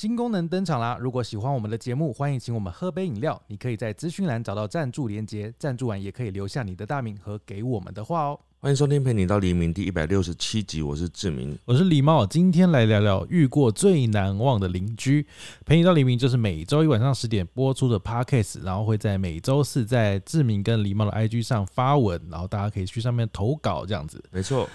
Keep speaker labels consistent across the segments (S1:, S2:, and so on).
S1: 新功能登场啦！如果喜欢我们的节目，欢迎请我们喝杯饮料。你可以在资讯栏找到赞助连接，赞助完也可以留下你的大名和给我们的话哦。
S2: 欢迎收听《陪你到黎明》第一百六十七集，我是志明。
S1: 我是狸猫，今天来聊聊遇过最难忘的邻居。陪你到黎明就是每周一晚上十点播出的 podcast，然后会在每周四在志明跟狸猫的 IG 上发文，然后大家可以去上面投稿这样子。
S2: 没错，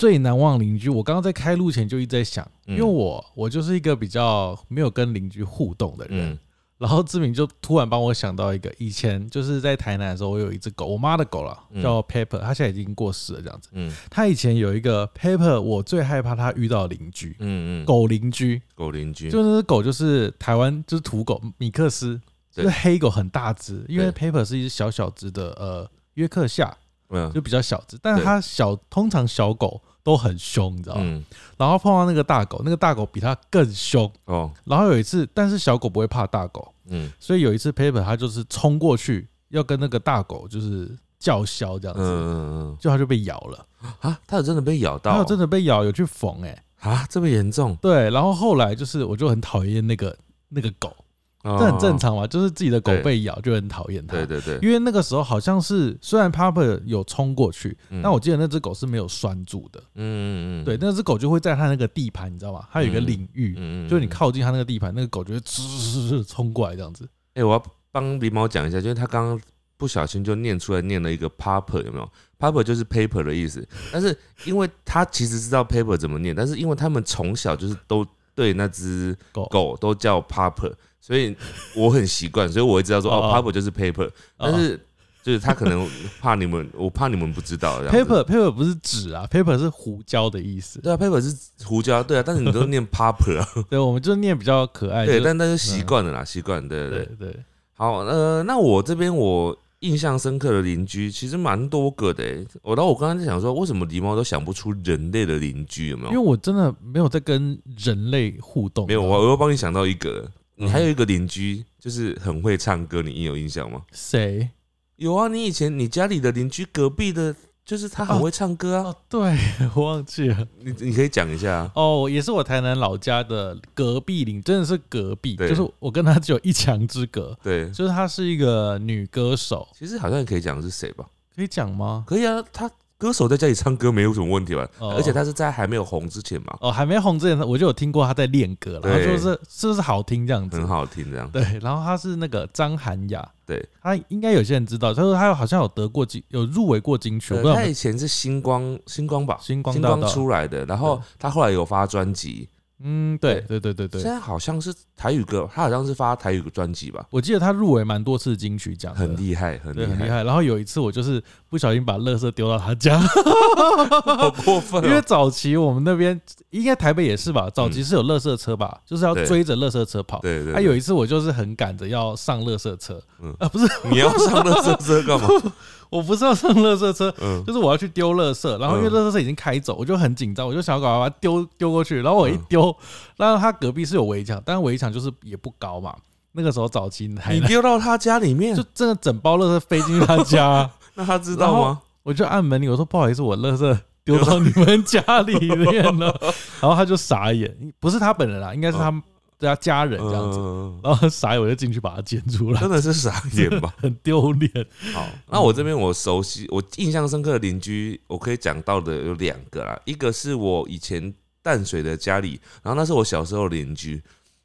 S1: 最难忘邻居，我刚刚在开录前就一直在想，因为我我就是一个比较没有跟邻居互动的人。
S2: 嗯。
S1: 然后志明就突然帮我想到一个，以前就是在台南的时候，我有一只狗，我妈的狗啦，
S2: 嗯。
S1: 叫 Pepper，它现在已经过世了，这样子。
S2: 嗯。
S1: 它以前有一个 Pepper，我最害怕它遇到邻居，
S2: 嗯嗯，
S1: 狗邻居，
S2: 狗邻居，
S1: 就那只狗就是台湾就是土狗米克斯，就
S2: 对
S1: 是黑狗，很大只，因为 Pepper 是一只小小只的呃约克夏，
S2: 嗯。
S1: 就比较小只，但是它小，通常小狗都很凶，你知道吗？
S2: 嗯。
S1: 然后碰到那个大狗，那个大狗比它更凶。
S2: 哦。
S1: 然后有一次，但是小狗不会怕大狗，
S2: 嗯。
S1: 所以有一次 Paper 他就是冲过去要跟那个大狗就是叫嚣这样
S2: 嗯
S1: 子，
S2: 嗯。
S1: 就他就被咬了，
S2: 嗯啊，他有真的被咬到？哦，
S1: 它有真的被咬，有去缝哎、
S2: 啊，这么严重？
S1: 对，然后后来就是我就很讨厌那个那个狗，
S2: 这
S1: 这很正。常嘛，就是自己的狗被咬就很讨厌它。
S2: 对对对，
S1: 因为那个时候好像是，虽然 Papa 有冲过去，
S2: 嗯
S1: 但我记得那只狗是没有拴住的。
S2: 嗯嗯嗯，
S1: 对，那只狗就会在它那个地盘，你知道吗？它有一个
S2: 嗯
S1: 领域，就是你靠近它那个地盘，那个狗就会哧冲过来这样子。
S2: 哎、我要帮狸猫讲一下，就是它刚刚不小心就念出来念了一个 paper，有没有？paper 就是 paper 的意思，但是因为它其实知道 paper 怎么念，但是因为他们从小就是都对那只
S1: 狗
S2: 狗都叫 paper，所以我很习惯，所以我会知道说哦
S1: 哦
S2: paper 就是 paper，但是就是他可能怕你们，我怕你们不知道这样子
S1: paper paper 不是纸啊，paper 是胡椒的意思。
S2: 对啊，paper 是胡椒，对啊，但是你都念 paper 啊，
S1: 对，我们就念比较可爱。
S2: 对，但但是习惯了啦，习惯，对对对好，呃，那我这边我印象深刻的邻居其实蛮多个的诶。我然后我刚刚在想说，为什么狸猫都想不出人类的邻居有没有
S1: 因为？我真的没有在跟人类互动。
S2: 没有，我我又帮你想到一个了，你
S1: 嗯
S2: 还有一个邻居就是很会唱歌，你有印象吗？
S1: 谁？
S2: 有啊，你以前你家里的邻居隔壁的，就是他很会唱歌啊，
S1: 哦，对，我忘记了。
S2: 你你可以讲一下啊。
S1: 哦，也是我台南老家的隔壁邻，真的是隔壁，
S2: 对
S1: 就是我跟他只有一墙之隔。
S2: 对，
S1: 就是她是一个女歌手，
S2: 其实好像也可以讲是谁吧？
S1: 可以讲吗？
S2: 可以啊，他歌手在家里唱歌没有什么问题吧？
S1: 哦。
S2: 而且他是在还没有红之前嘛，
S1: 哦，还没红之前，我就有听过他在练歌了，然后
S2: 对
S1: 就是是不是好听这样子？
S2: 很好听这样。
S1: 对，然后他是那个张涵雅，
S2: 对，
S1: 他应该有些人知道，他说他好像有得过金，有入围过金曲，我不知道有没有。
S2: 呃他以前是星光星光吧，星光
S1: 星光大道
S2: 出来的，然后他后来有发专辑，
S1: 嗯，对对。对对对
S2: 现，在好像是台语歌，他好像是发台语专辑吧，
S1: 我记得他入围蛮多次金曲奖，
S2: 很厉害，很
S1: 对，
S2: 厉害，
S1: 很厉害。然后有一次我就是不小心把垃圾丢到他家，
S2: 好过分
S1: 因为
S2: 哦！
S1: 早期我们那边应该台北也是吧，早期是有垃圾车吧，就是要追着垃圾车跑。
S2: 对对，
S1: 他、有一次我就是很赶着要上垃圾车，
S2: 嗯。
S1: 啊不是，
S2: 你要上乐色车干嘛？
S1: 我不是要上垃圾车，
S2: 嗯，
S1: 就是我要去丢垃圾，然后因为
S2: 嗯
S1: 垃圾车已经开走，我就很紧张，我就想要赶快把它丢丢过去，然后我一
S2: 嗯
S1: 丢，然后他隔壁是有围墙，但是围墙就是也不高嘛。那个时候早期台
S2: 你
S1: 南
S2: 丢到他家里面
S1: 就，真的整包垃圾飞进去他家，
S2: 那他知道吗？
S1: 我就按门铃，我说不好意思，我垃圾丢到你们家里面了，然后他就傻眼，不是他本人啊，应该是他们家家人这样子，
S2: 嗯，
S1: 然后傻眼我就进去把他捡出来
S2: 真，的是傻眼吧？
S1: 很丢脸。
S2: 好，那我这边我熟悉、我印象深刻的邻居，我可以讲到的有两个啦。一个是我以前淡水的家里，然后那是我小时候的邻居。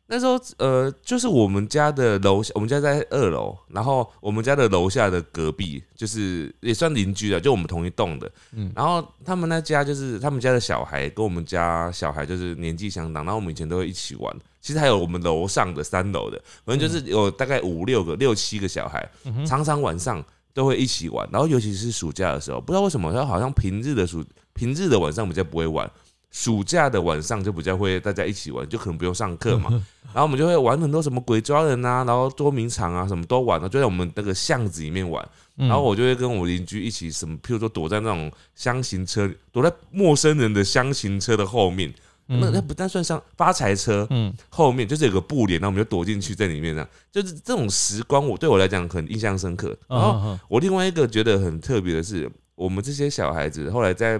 S2: 那时候呃，就是我们家的楼下，我们家在二楼，然后我们家的楼下的隔壁就是也算邻居了，就我们同一栋的。
S1: 嗯，
S2: 然后他们那家就是他们家的小孩跟我们家小孩就是年纪相当，然后我们以前都会一起玩。其实还有我们楼上的三楼的，反正就是有大概五六个、六七个小孩，常常晚上都会一起玩。然后尤其是暑假的时候，不知道为什么，他好像平日的暑平日的晚上比较不会玩，暑假的晚上就比较会大家一起玩，就可能不用上课嘛。然后我们就会玩很多什么鬼抓人啊，然后捉迷藏啊，什么都玩了，就在我们那个巷子里面玩。
S1: 嗯
S2: 然后我就会跟我邻居一起什么，譬如说躲在那种箱型车，躲在陌生人的箱型车的后面，那那不但算像发财车
S1: 嗯。
S2: 后面就是有个布帘，然后我们就躲进去在里面，这样。就是这种时光，我对我来讲很印象深刻。然后
S1: 嗯。
S2: 我另外一个觉得很特别的是，我们这些小孩子后来在，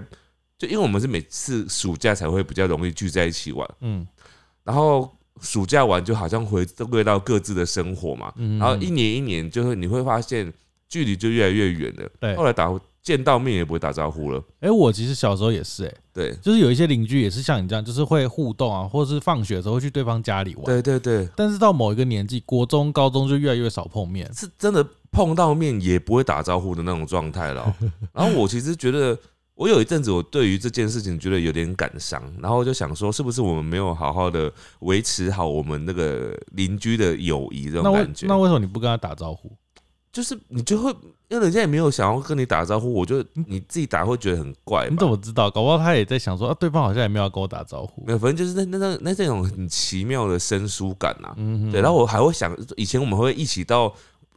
S2: 就因为我们是每次暑假才会比较容易聚在一起玩，
S1: 嗯。
S2: 然后暑假玩就好像回归到各自的生活嘛，
S1: 嗯。
S2: 然后一年一年就是你会发现距离就越来越远了。
S1: 对。
S2: 后来打见到面也不会打招呼了。
S1: 哎、我其实小时候也是、哎，
S2: 对
S1: 就是有一些邻居也是像你这样，就是会互动啊，或者是放学的时候会去对方家里玩。
S2: 对对对，
S1: 但是到某一个年纪，国中、高中就越来越少碰面。
S2: 是真的碰到面也不会打招呼的那种状态了哦。然后我其实觉得，我有一阵子我对于这件事情觉得有点感伤，然后就想说，是不是我们没有好好的维持好我们那个邻居的友谊这种感觉？
S1: 那为什么你不跟他打招呼？
S2: 就是你就会，因为人家也没有想要跟你打招呼，我就你自己打会觉得很怪
S1: 你怎。么知道？搞不好他也在想说，啊，对方好像也没有要跟我打招呼
S2: 没。有，反正就是那那那那这种很奇妙的生疏感啊。
S1: 嗯，
S2: 对，然后我还会想，以前我们会一起到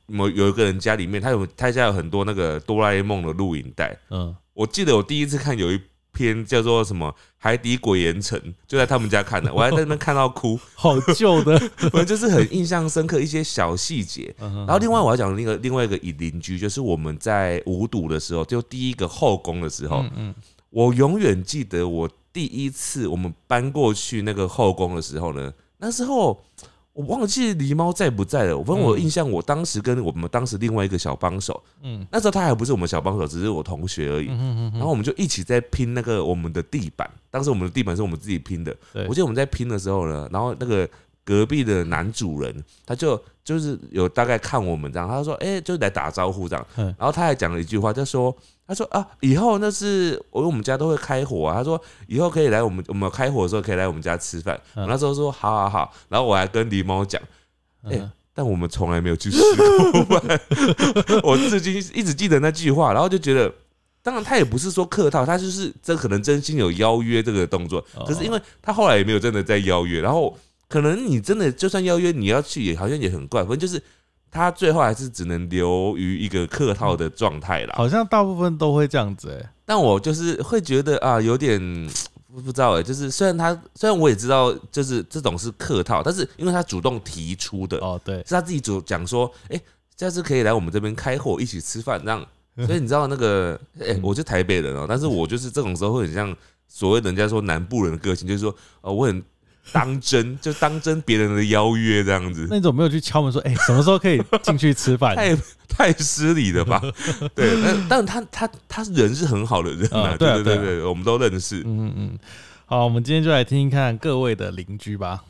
S2: 某有一个人家里面，他有他家有很多那个哆啦 A 梦的录影带。
S1: 嗯，
S2: 我记得我第一次看有一篇叫做什么《海底鬼岩城》，就在他们家看的，我还在那边 看到哭，
S1: 好旧的。
S2: 反正就是很印象深刻一些小细节。
S1: 然
S2: 然后另外我要讲那个另外一个邻居，就是我们在五堵的时候，就第一个后宫的时候，
S1: 嗯嗯，
S2: 我永远记得我第一次我们搬过去那个后宫的时候呢，那时候我忘记狸猫在不在了。反正我
S1: 嗯
S2: 印象，我当时跟我们当时另外一个小帮手，
S1: 嗯
S2: 那时候他还不是我们小帮手，只是我同学而已。
S1: 嗯嗯
S2: 然后我们就一起在拼那个我们的地板，当时我们的地板是我们自己拼的。
S1: 对
S2: 我记得我们在拼的时候呢，然后那个隔壁的男主人他就就是有大概看我们这样，他说：“哎、就来打招呼这样。”
S1: 嗯
S2: 然后他还讲了一句话，他说：“他说啊，以后那是我我们家都会开火啊。他说以后可以来我们我们开火的时候可以来我们家吃饭。
S1: 嗯
S2: 我那时候说好好好，然后我还跟狸猫讲，
S1: 嗯
S2: 哎但我们从来没有去吃过 饭。我至今一直记得那句话，然后就觉得，当然他也不是说客套，他就是这可能真心有邀约这个动作。
S1: 哦
S2: 可是因为他后来也没有真的在邀约，然后可能你真的就算邀约你要去，也好像也很怪。反正就是他最后还是只能留于一个客套的状态啦。
S1: 好像大部分都会这样子、哎，
S2: 但我就是会觉得啊，有点不 不知道哎、就是虽然他虽然我也知道，就是这种是客套，但是因为他主动提出的，
S1: 哦，对，
S2: 是他自己主讲说，哎、下次可以来我们这边开火一起吃饭，这样。所以你知道那个，哎、
S1: 嗯
S2: 我是台北人哦、但是我就是这种时候会很像所谓人家说南部人的个性，就是说，呃，我很当真，就当真别人的邀约这样子
S1: 那，你怎么没有去敲门说，哎、什么时候可以进去吃饭？
S2: 太太失礼了吧？对，但但他他他人是很好的人啊，
S1: 啊对啊对啊
S2: 对对对，我们都认识。
S1: 嗯嗯嗯，好，我们今天就来听听看各位的邻居吧。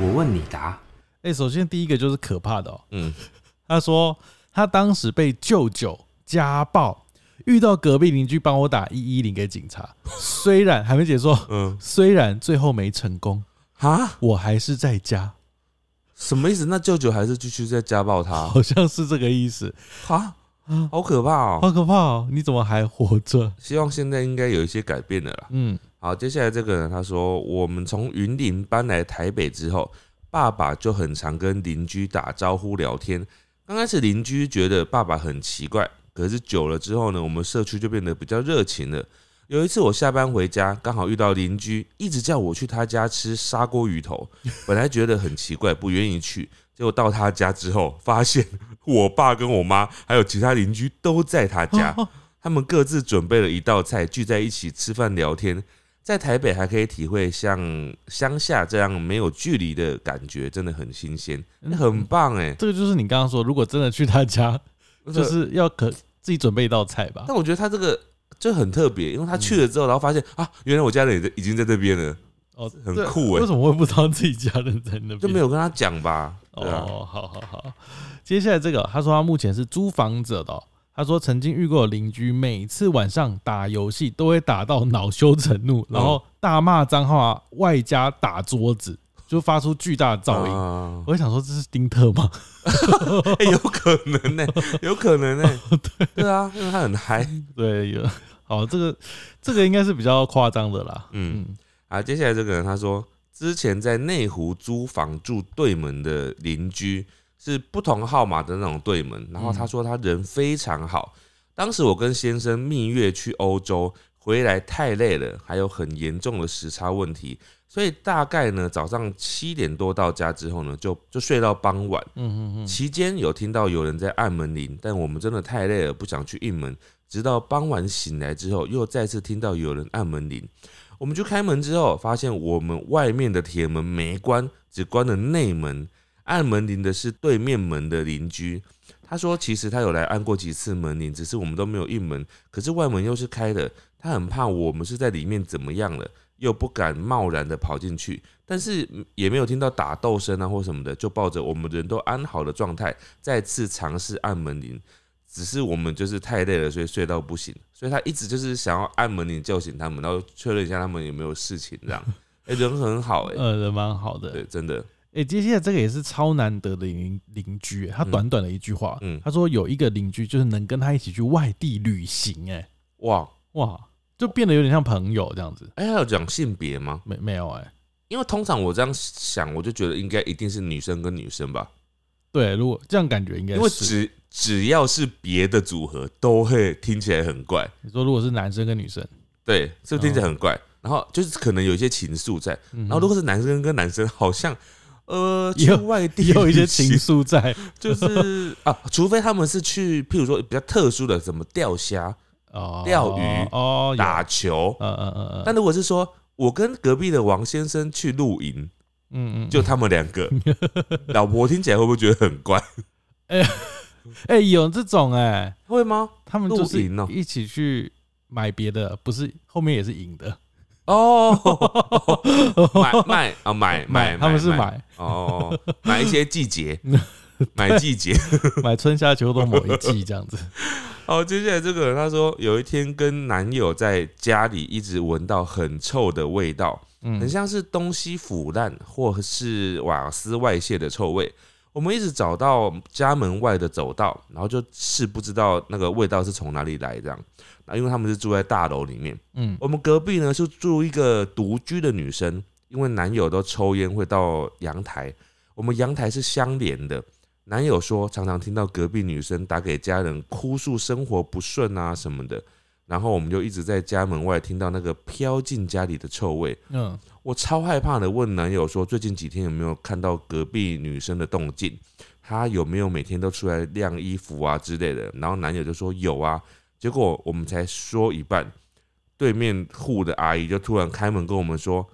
S3: 我问你答。
S1: 哎、首先第一个就是可怕的哦、
S2: 嗯，
S1: 他说他当时被舅舅家暴，遇到隔壁邻居帮我打一一零给警察，虽然还没解说，
S2: 嗯，
S1: 虽然最后没成功，
S2: 啊，
S1: 我还是在家，
S2: 什么意思？那舅舅还是继续在家暴他？
S1: 好像是这个意思，
S2: 啊，好可怕哦！
S1: 好可怕哦！你怎么还活着？
S2: 希望现在应该有一些改变了啦。
S1: 嗯，
S2: 好，接下来这个人他说，我们从云林搬来台北之后，爸爸就很常跟邻居打招呼聊天。刚开始邻居觉得爸爸很奇怪，可是久了之后呢，我们社区就变得比较热情了。有一次我下班回家，刚好遇到邻居，一直叫我去他家吃砂锅鱼头。本来觉得很奇怪，不愿意去，结果到他家之后，发现我爸跟我妈还有其他邻居都在他家。他们各自准备了一道菜，聚在一起吃饭聊天。在台北还可以体会像乡下这样没有距离的感觉，真的很新鲜，
S1: 嗯
S2: 很棒哎！
S1: 这个就是你刚刚说，如果真的去他家，就是要可自己准备一道菜吧。
S2: 但我觉得他这个就很特别，因为他去了之后，然后发现啊，原来我家人也已经在这边了，
S1: 哦，
S2: 很
S1: 对
S2: 酷欸
S1: 为什么会不知道自己家人在那边？
S2: 就没有跟他讲吧？啊，
S1: 哦，好好好。接下来这个，他说他目前是租房者的哦、他说曾经遇过邻居，每次晚上打游戏都会打到恼羞成怒，然后大骂脏话，外加打桌子，就发出巨大的噪音。
S2: 啊
S1: 我想说，这是丁特吗？
S2: 哎，有可能呢，有可能呢，对对啊，因为他很嗨。
S1: 对，有。好，这个这个应该是比较夸张的啦。
S2: 嗯
S1: 嗯，
S2: 啊，接下来这个人他说，之前在内湖租房住对门的邻居是不同号码的那种对门，然后他说他人非常好。当时我跟先生蜜月去欧洲，回来太累了，还有很严重的时差问题，所以大概呢早上七点多到家之后呢，就就睡到傍晚。
S1: 嗯嗯嗯，
S2: 期间有听到有人在按门铃，但我们真的太累了，不想去应门。直到傍晚醒来之后，又再次听到有人按门铃。我们去开门之后，发现我们外面的铁门没关，只关了内门。按门铃的是对面门的邻居，他说其实他有来按过几次门铃，只是我们都没有应门。可是外门又是开的，他很怕我们是在里面怎么样了，又不敢贸然的跑进去，但是也没有听到打斗声啊或什么的，就抱着我们人都安好的状态，再次尝试按门铃。只是我们就是太累了，所以睡到不行，所以他一直就是想要按门铃叫醒他们，然后确认一下他们有没有事情这样。哎、人很好哎、
S1: 呃，人蛮好的。
S2: 对，真的，
S1: 哎、接下来这个也是超难得的邻邻居，他
S2: 嗯
S1: 短短的一句话，
S2: 嗯
S1: 他说有一个邻居就是能跟他一起去外地旅行、哎，
S2: 哇，
S1: 哇，就变得有点像朋友这样子。
S2: 哎、还有讲性别吗？
S1: 没没有哎、
S2: 因为通常我这样想，我就觉得应该一定是女生跟女生吧，
S1: 对，如果这样感觉应该
S2: 因为
S1: 是。
S2: 只只要是别的组合，都会听起来很怪，
S1: 你说如果是男生跟女生，
S2: 对，是不是听起来很怪？然后就是可能有一些情愫在，
S1: 嗯
S2: 然后如果是男生跟男生，好像呃 去外地
S1: 有一些情愫在
S2: 就是啊，除非他们是去，譬如说比较特殊的，什么钓虾、
S1: 哦，
S2: 钓鱼
S1: 哦，
S2: 打球。
S1: 嗯嗯嗯嗯，
S2: 但如果是说我跟隔壁的王先生去露营，
S1: 嗯嗯，
S2: 就他们两个，老婆听起来会不会觉得很怪？
S1: 哎、有这种哎、
S2: 会吗？
S1: 他们就是一起去买别的，不是后面也是赢的，
S2: 哦，买卖啊买买，
S1: 他们是买。
S2: 哦，买一些季节，买季节。
S1: 买春夏秋冬某一季这样子。
S2: 好，接下来这个人他说，有一天跟男友在家里一直闻到很臭的味道，嗯很
S1: 嗯
S2: 像是东西腐烂或是瓦斯外泄的臭味。我们一直找到家门外的走道，然后就是不知道那个味道是从哪里来这样。那因为他们是住在大楼里面，
S1: 嗯
S2: 我们隔壁呢是住一个独居的女生，因为男友都抽烟会到阳台，我们阳台是相连的。男友说常常听到隔壁女生打给家人哭诉生活不顺啊什么的，然后我们就一直在家门外听到那个飘进家里的臭味。
S1: 嗯
S2: 我超害怕的，问男友说最近几天有没有看到隔壁女生的动静？她有没有每天都出来晾衣服啊之类的？然后男友就说有啊。结果我们才说一半，对面户的阿姨就突然开门跟我们说：“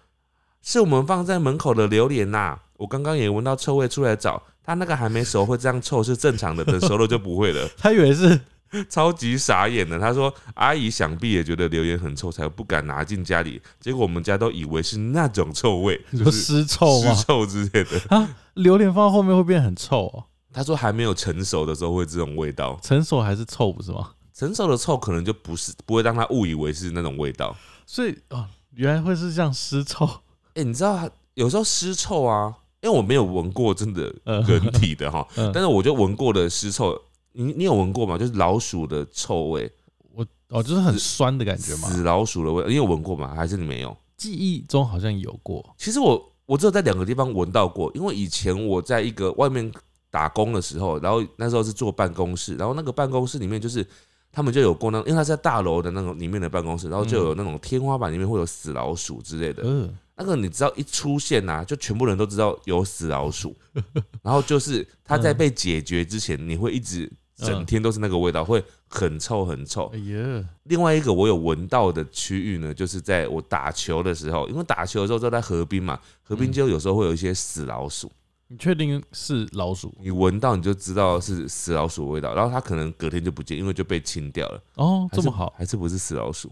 S2: 是我们放在门口的榴莲呐、我刚刚也闻到臭味出来找，它那个还没熟会这样臭是正常的，等熟了就不会了。”
S1: 他以为是
S2: 超级傻眼的。他说：“阿姨想必也觉得榴莲很臭，才不敢拿进家里。结果我们家都以为是那种臭味，就是
S1: 尸臭吗
S2: 尸？臭之类的。
S1: 啊，榴莲放到后面会变很臭哦，
S2: 他说还没有成熟的时候会这种味道，
S1: 成熟还是臭不是吗？
S2: 成熟的臭可能就不是不会让他误以为是那种味道。
S1: 所以哦，原来会是这样尸臭。
S2: 哎、你知道有时候尸臭啊，因为我没有闻过真的
S1: 嗯
S2: 人体的哈，
S1: 嗯
S2: 但是我就闻过的尸臭。你你有闻过吗？就是老鼠的臭味，
S1: 我哦，就是很酸的感觉嘛。
S2: 死老鼠的味，你有闻过吗？还是你没有？
S1: 记忆中好像有过。
S2: 其实我我只有在两个地方闻到过，因为以前我在一个外面打工的时候，然后那时候是坐办公室，然后那个办公室里面就是他们就有过那，因为它是在大楼的那种里面的办公室，然后就有那种天花板里面会有死老鼠之类的，
S1: 嗯，
S2: 那个你知道一出现呐、就全部人都知道有死老鼠，然后就是它在被解决之前，你会一直整天都是那个味道，会很臭很臭。
S1: 哎呀，
S2: 另外一个我有闻到的区域呢，就是在我打球的时候，因为打球的时候都在河滨嘛，河滨就有时候会有一些死老鼠，
S1: 你确定是老鼠？
S2: 你闻到你就知道是死老鼠的味道，然后它可能隔天就不见，因为就被清掉了。
S1: 哦，这么好，
S2: 还是不是死老鼠？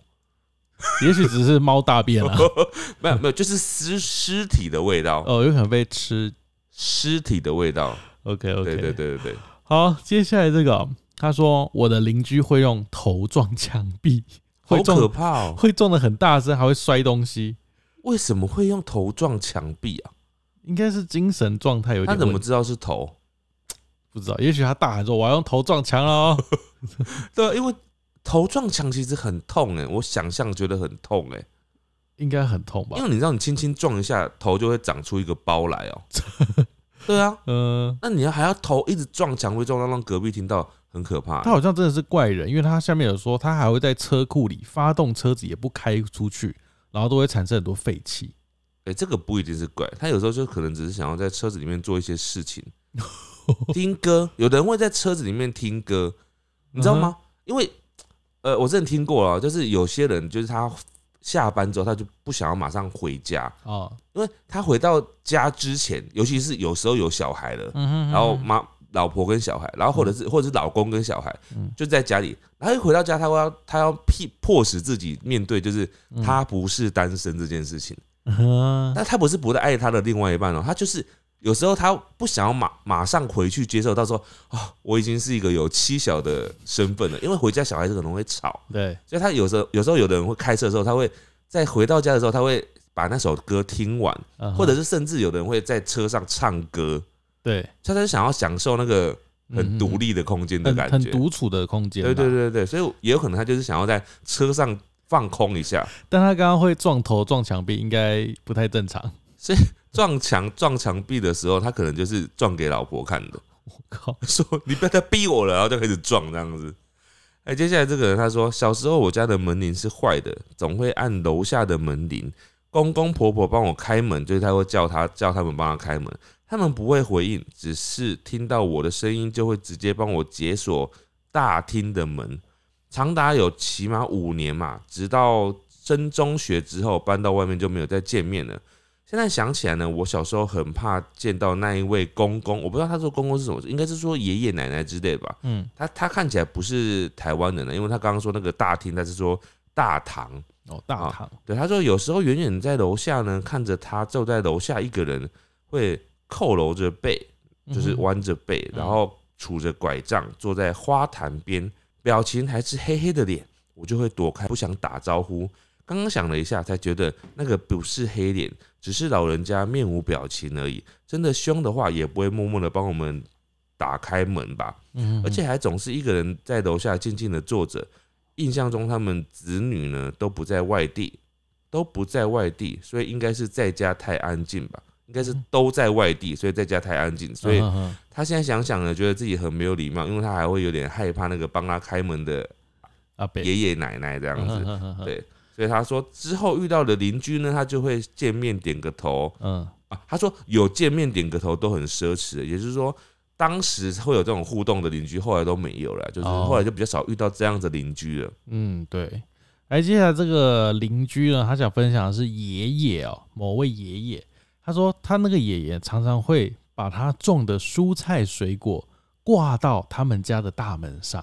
S1: 也许只是猫大便啊。
S2: 没有没有，就是尸尸体的味道，
S1: 哦，有可能被吃。
S2: 尸体的味道。
S1: OK OK，
S2: 对对对对对，
S1: 好，接下来这个，他说我的邻居会用头撞墙壁，
S2: 好
S1: 会撞
S2: 可怕哦！
S1: 会撞的很大声，还会摔东西，
S2: 为什么会用头撞墙壁啊？
S1: 应该是精神状态有
S2: 他
S1: 点问题。
S2: 怎么知道是头？
S1: 不知道？也许他大喊说我要用头撞墙了哦。
S2: 对啊，因为头撞墙其实很痛哎，我想象觉得很痛哎，
S1: 应该很痛吧
S2: 因？为你知道你轻轻撞一下，头就会长出一个包来哦。对啊，
S1: 嗯、
S2: 那你要还要头一直撞墙，会撞到让隔壁听到，很可怕
S1: 他。好像真的是怪人，因为他下面有说他还会在车库里发动车子，也不开出去，然后都会产生很多废气。
S2: 哎、这个不一定是怪，他有时候就可能只是想要在车子里面做一些事情，听歌。有的人会在车子里面听歌，你知道吗？因为呃，我之前听过了，就是有些人就是他下班之后他就不想要马上回家，
S1: 哦，
S2: 因为他回到家之前，尤其是有时候有小孩了，
S1: 嗯哼
S2: 然后妈老婆跟小孩，然后或者是或者是老公跟小孩
S1: 嗯。
S2: 就在家里，然后一回到家，他会要他要迫迫使自己面对，就是他不是单身这件事情。
S1: 嗯
S2: 但他不是不爱他的另外一半哦，他就是有时候他不想要马马上回去接受，到时候啊，我已经是一个有妻小的身份了，因为回家小孩子可能会吵，
S1: 对，
S2: 所以他有时候有时候有的人会开车的时候，他会在回到家的时候，他会把那首歌听完，或者是甚至有的人会在车上唱歌，
S1: 对，
S2: 他就想要享受那个很独立的空间的
S1: 很很
S2: 感觉。
S1: 独处的空间，
S2: 对对。对对，所以也有可能他就是想要在车上放空一下，
S1: 但他刚刚会撞头撞墙壁，应该不太正常。
S2: 撞墙 撞墙壁的时候，他可能就是撞给老婆看的。
S1: 我靠，
S2: 说你不要再逼我了，然后就开始撞这样子。哎，接下来这个人他说，小时候我家的门铃是坏的，总会按楼下的门铃，公公婆婆帮我开门，就是他会叫他叫他们帮他开门，他们不会回应，只是听到我的声音就会直接帮我解锁大厅的门，长达有起码五年嘛，直到升中学之后搬到外面就没有再见面了。现在想起来呢，我小时候很怕见到那一位公公，我不知道他说公公是什么，应该是说爷爷奶奶之类吧。
S1: 嗯，
S2: 他他看起来不是台湾人的，因为他刚刚说那个大厅，他是说大堂。
S1: 哦，大堂，
S2: 对，他说有时候远远在楼下呢，看着他坐在楼下一个人，会佝偻着背，就是
S1: 嗯
S2: 弯着背，
S1: 嗯
S2: 然后杵着拐杖坐在花坛边，表情还是黑黑的脸，我就会躲开，不想打招呼。刚刚想了一下，才觉得那个不是黑脸，只是老人家面无表情而已。真的凶的话，也不会默默的帮我们打开门吧？
S1: 嗯
S2: 而且还总是一个人在楼下静静的坐着。印象中他们子女呢都不在外地，都不在外地，所以应该是在家太安静吧？应该是都在外地，所以在家太安静。所以他现在想想呢，觉得自己很没有礼貌，因为他还会有点害怕那个帮他开门的爷爷奶奶这样。子对所以他说之后遇到的邻居呢，他就会见面点个头
S1: 嗯
S2: 啊。他说有见面点个头都很奢侈，也就是说。当时会有这种互动的邻居，后来都没有了，就是
S1: 哦
S2: 后来就比较少遇到这样子邻居了。
S1: 嗯，对。哎，接下来这个邻居呢，他想分享的是爷爷哦，某位爷爷，他说他那个爷爷常常会把他种的蔬菜水果挂到他们家的大门上，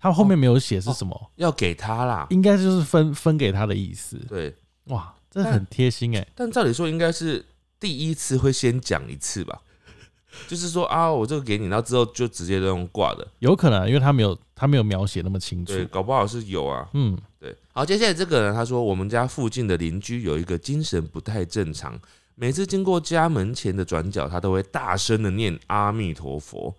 S1: 他后面没有写是什么，
S2: 要给他啦，
S1: 应该就是分分给他的意思。
S2: 对。
S1: 哇，这很贴心哎。
S2: 但照理说应该是第一次会先讲一次吧，就是说啊，我这个给你，然后之后就直接都用挂的。
S1: 有可能啊，因为他没有他没有描写那么清楚。
S2: 对，搞不好是有啊。
S1: 嗯，
S2: 对，好，接下来这个人他说，我们家附近的邻居有一个精神不太正常，每次经过家门前的转角，他都会大声的念阿弥陀佛。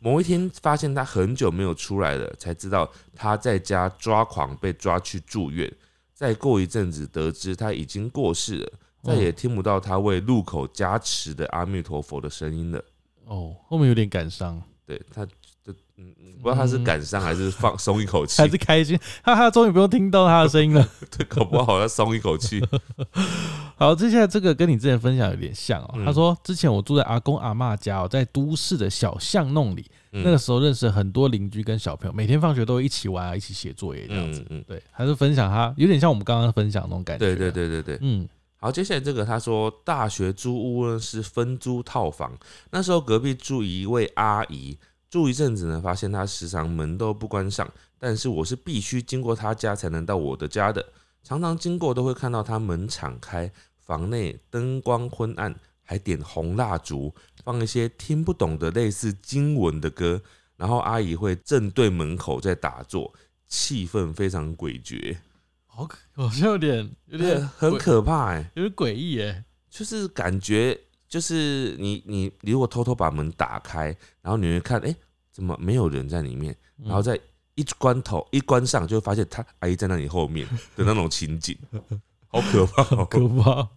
S2: 某一天发现他很久没有出来了，才知道他在家抓狂被抓去住院。再过一阵子，得知他已经过世了，再也听不到他为路口加持的阿弥陀佛的声音了。
S1: 哦，后面有点感伤，
S2: 对他，这嗯，不知道他是感伤还是放松一口气
S1: 还，是开心，哈哈，终于不用听到他的声音了。
S2: 对，搞不好要松一口气。
S1: 好，接下来这个跟你之前分享有点像哦。
S2: 嗯
S1: 他说，之前我住在阿公阿嬷家哦，在都市的小巷弄里，
S2: 嗯
S1: 那个时候认识很多邻居跟小朋友，每天放学都会一起玩啊，一起写作业这样子。
S2: 嗯嗯，
S1: 对，还是分享他，有点像我们刚刚分享的那种感觉。
S2: 对对，对对对。
S1: 嗯
S2: 好，接下来这个他说，大学租屋呢是分租套房，那时候隔壁住一位阿姨，住一阵子呢，发现他时常门都不关上，但是我是必须经过他家才能到我的家的，常常经过都会看到他门敞开，房内灯光昏暗，还点红蜡烛，放一些听不懂的类似经文的歌，然后阿姨会正对门口在打坐，气氛非常诡谲，
S1: 好可，好像有点有点
S2: 很可怕哎、
S1: 有点诡异哎。
S2: 就是感觉，就是你你你如果偷偷把门打开，然后你会看，哎、怎么没有人在里面？然后
S1: 嗯
S2: 再一关头一关上，就会发现他阿姨在那里后面 的那种情景，好可怕、
S1: 好
S2: 哦。
S1: 可怕。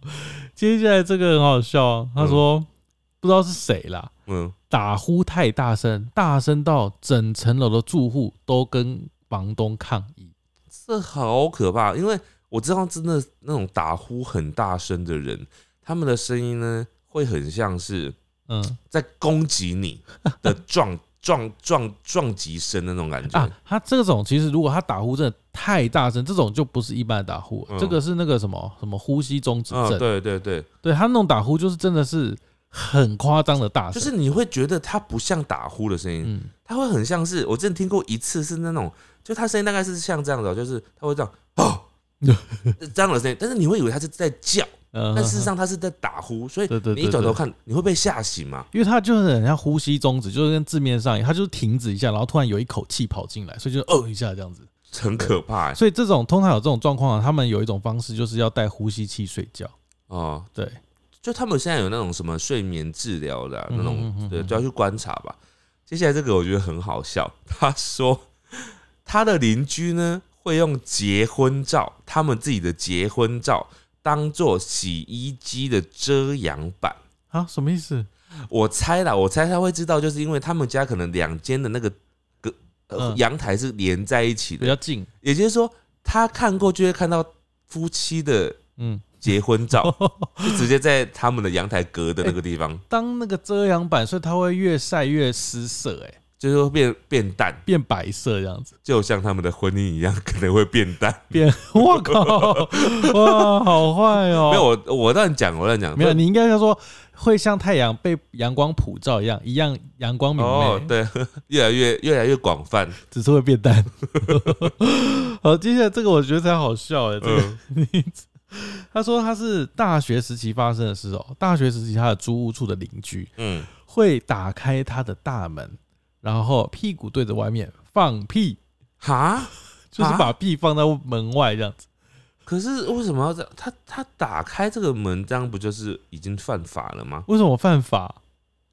S1: 接下来这个很好笑哦，他说、不知道是谁啦，
S2: 嗯，
S1: 打呼太大声，大声到整层楼的住户都跟房东抗议。
S2: 这好可怕，因为我知道真的那种打呼很大声的人，他们的声音呢会很像是
S1: 嗯，
S2: 在攻击你的状撞撞撞击声的那种感觉。
S1: 啊，他这种其实如果他打呼真的太大声，这种就不是一般的打呼，
S2: 嗯
S1: 这个是那个什么什么呼吸中止
S2: 嗯，
S1: 症。
S2: 对对对，
S1: 对他那种打呼就是真的是很夸张的大声，
S2: 就是你会觉得它不像打呼的声音，
S1: 嗯
S2: 它会很像是我之前听过一次是那种，就它声音大概是像这样的哦，就是它会这样哦 这样的声音，但是你会以为它是在叫，
S1: 呃，
S2: 但事实上他是在打呼，所以你一转头
S1: 对
S2: 看，你会被吓醒嘛？
S1: 因为他就是很像呼吸中止，就是跟字面上一样，他就是停止一下，然后突然有一口气跑进来，所以就哦一下这样子。
S2: 很可怕欸
S1: 所以这种通常有这种状况啊，他们有一种方式就是要带呼吸器睡觉。
S2: 哦。
S1: 对，
S2: 就他们现在有那种什么睡眠治疗的啊、那
S1: 嗯嗯
S2: 种，对，
S1: 嗯嗯
S2: 就要去观察吧。接下来这个我觉得很好笑，他说他的邻居呢会用结婚照，他们自己的结婚照当做洗衣机的遮阳板。
S1: 啊，什么意思？
S2: 我猜啦，我猜他会知道，就是因为他们家可能两间的那个隔呃
S1: 嗯
S2: 阳台是连在一起的，
S1: 比较近，
S2: 也就是说他看过就会看到夫妻的
S1: 嗯，
S2: 结婚照，就直接在他们的阳台隔的那个地方。
S1: 当那个遮阳板，所以它会越晒越失色，哎，
S2: 就是会变变淡，
S1: 变白色这样子，
S2: 就像他们的婚姻一样，可能会变淡。
S1: 变，我靠，哇，好坏哦！
S2: 没有，我我乱讲，我乱讲，
S1: 没有，你应该要说会像太阳被阳光普照一样，一样阳光明媚，
S2: 哦，对，越来越越来越广泛。
S1: 只是会变淡。好，接下来这个我觉得才好笑哎，这个。他说他是大学时期发生的事哦，大学时期他的租屋处的邻居
S2: 嗯，
S1: 会打开他的大门，然后屁股对着外面放屁，
S2: 哈，
S1: 就是把屁放在门外这样子。
S2: 可是为什么要这样？他他打开这个门，这样不就是已经犯法了吗？
S1: 为什么犯法？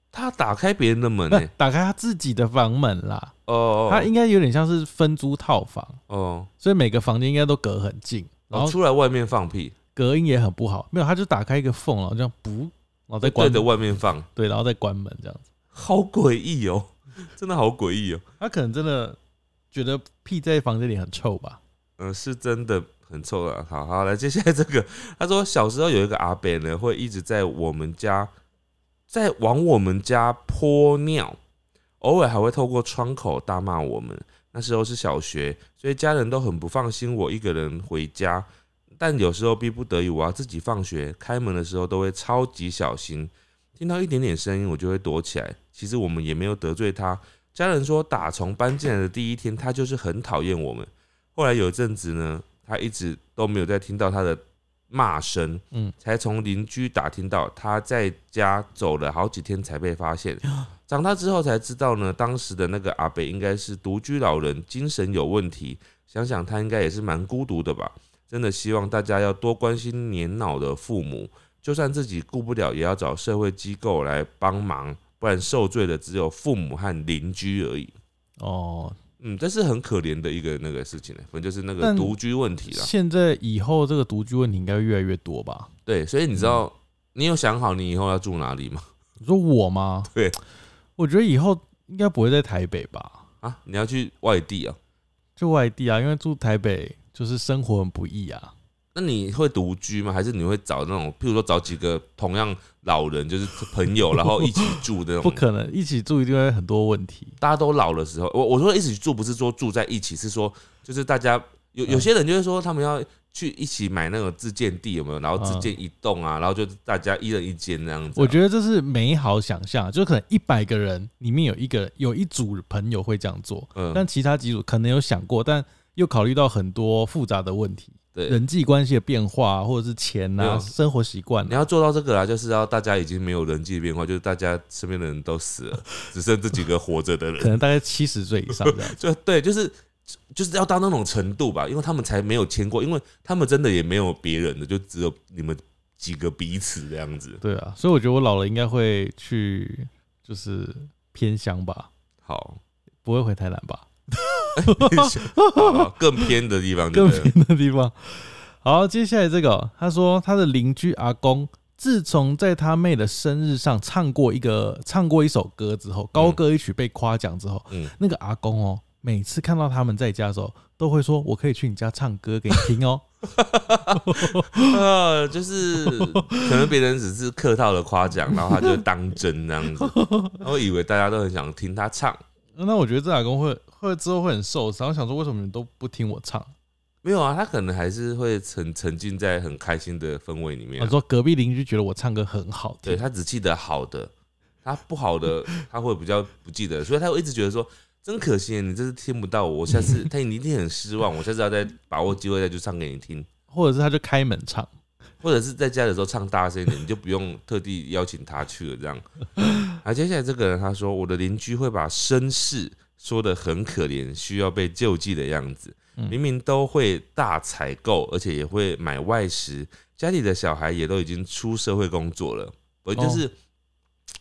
S2: 他打开别人的门呢、
S1: 不是打开他自己的房门啦，
S2: 哦，
S1: 他应该有点像是分租套房，
S2: 哦，
S1: 所以每个房间应该都隔很近，然
S2: 然后
S1: 后
S2: 出来外面放屁，
S1: 隔音也很不好。没有，他就打开一个缝，然后这样不，然后再关
S2: 对着外面放，
S1: 对，然后再关门这样子。
S2: 好诡异哦，真的好诡异哦。
S1: 他可能真的觉得屁在房间里很臭吧？
S2: 嗯、是真的很臭了。好好，来，接下来这个，他说小时候有一个阿伯呢，会一直在我们家，在往我们家泼尿，偶尔还会透过窗口大骂我们。那时候是小学，所以家人都很不放心我一个人回家。但有时候逼不得已，我要自己放学，开门的时候都会超级小心，听到一点点声音我就会躲起来。其实我们也没有得罪他，家人说打从搬进来的第一天，他就是很讨厌我们。后来有一阵子呢，他一直都没有再听到他的骂声，
S1: 嗯，
S2: 才从邻居打听到他在家走了好几天才被发现。长大之后才知道呢，当时的那个阿北应该是独居老人，精神有问题。想想他应该也是蛮孤独的吧。真的希望大家要多关心年老的父母，就算自己顾不了，也要找社会机构来帮忙，不然受罪的只有父母和邻居而已。
S1: 哦，
S2: 嗯，这是很可怜的一个那个事情呢，反正就是那个独居问题啦。
S1: 现在以后这个独居问题应该会越来越多吧？
S2: 对，所以你知道，你有想好你以后要住哪里吗？
S1: 你说我吗？
S2: 对，
S1: 我觉得以后应该不会在台北吧？
S2: 啊，你要去外地啊？
S1: 就外地啊，因为住台北就是生活很不易啊。
S2: 那你会独居吗？还是你会找那种，譬如说找几个同样老人，就是朋友，然后一起住的那种？
S1: 不可能一起住，一定会很多问题。
S2: 大家都老的时候，我我说一起住不是说住在一起，是说就是大家有
S1: 嗯
S2: 有些人就是说他们要去一起买那个自建地，有没有？然后自
S1: 嗯
S2: 建一栋啊，然后就大家一人一间这样子啊。
S1: 我觉得这是美好想象，就可能一百个人里面有一个有一组朋友会这样做，
S2: 嗯，
S1: 但其他几组可能有想过，但又考虑到很多复杂的问题，
S2: 对，
S1: 人际关系的变化，或者是钱
S2: 呐
S1: 啊、生活习惯啊。
S2: 你要做到这个啦，就是要大家已经没有人际变化，就是大家身边的人都死了，只剩这几个活着的人可。
S1: 能大概七十岁以上这样。
S2: 就 对，就是就是要到那种程度吧，因为他们才没有牵过，因为他们真的也没有别人的，就只有你们几个彼此这样子。
S1: 对啊，所以我觉得我老了应该会去就是偏乡吧，
S2: 好，
S1: 不会回台南吧？
S2: 更偏的地方就
S1: 更
S2: 对了，
S1: 偏的地方。好，接下来这个哦，他说他的邻居阿公，自从在他妹的生日上唱过一个唱过一首歌之后，高歌一曲被夸奖之后，
S2: 嗯，
S1: 那个阿公哦，每次看到他们在家的时候，都会说：“我可以去你家唱歌给你听哦。
S2: 呃，就是可能别人只是客套的夸奖，然后他就当真那样子，他会以为大家都很想听他唱，
S1: 那我觉得这阿公会会之后会很受伤。我想说，为什么你们都不听我唱？
S2: 没有啊，他可能还是会沉沉浸在很开心的氛围里面啊、
S1: 我说隔壁邻居觉得我唱歌很好听，
S2: 对他只记得好的，他不好的他会比较不记得，所以他会一直觉得说，真可惜，你这次听不到我，我下次 他你一定很失望，我下次要再把握机会再去唱给你听，
S1: 或者是他就开门唱。
S2: 或者是在家的时候唱大声一点，你就不用特地邀请他去了这样。而 接下来这个人他说，我的邻居会把身世说的很可怜，需要被救济的样子，
S1: 嗯。
S2: 明明都会大采购，而且也会买外食，家里的小孩也都已经出社会工作了，我就是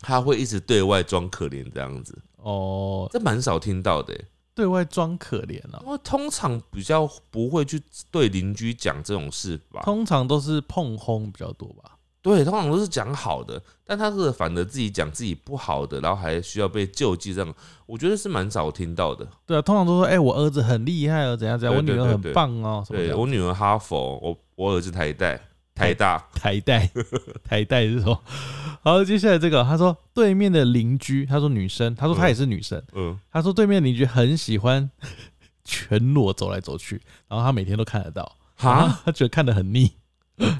S2: 他会一直对外装可怜这样子，
S1: 哦，
S2: 这蛮少听到的。欸、
S1: 对外装可怜啊，
S2: 因为通常比较不会去对邻居讲这种事吧。
S1: 通常都是碰轰比较多吧。
S2: 对，通常都是讲好的，但他是反而自己讲自己不好的，然后还需要被救济，这样我觉得是蛮少听到的。
S1: 对啊，通常都说，哎、我儿子很厉害哦，怎样怎样，
S2: 对
S1: 我女儿很棒哦，什么的。
S2: 对我女儿哈佛，我我儿子台大，台大，
S1: 台大，台大是什么？好，接下来这个，他说对面的邻居，他说女生，他说她也是女生，
S2: 嗯，
S1: 他说对面邻居很喜欢 全裸走来走去，然后他每天都看得到，
S2: 哈，
S1: 他觉得看得很腻。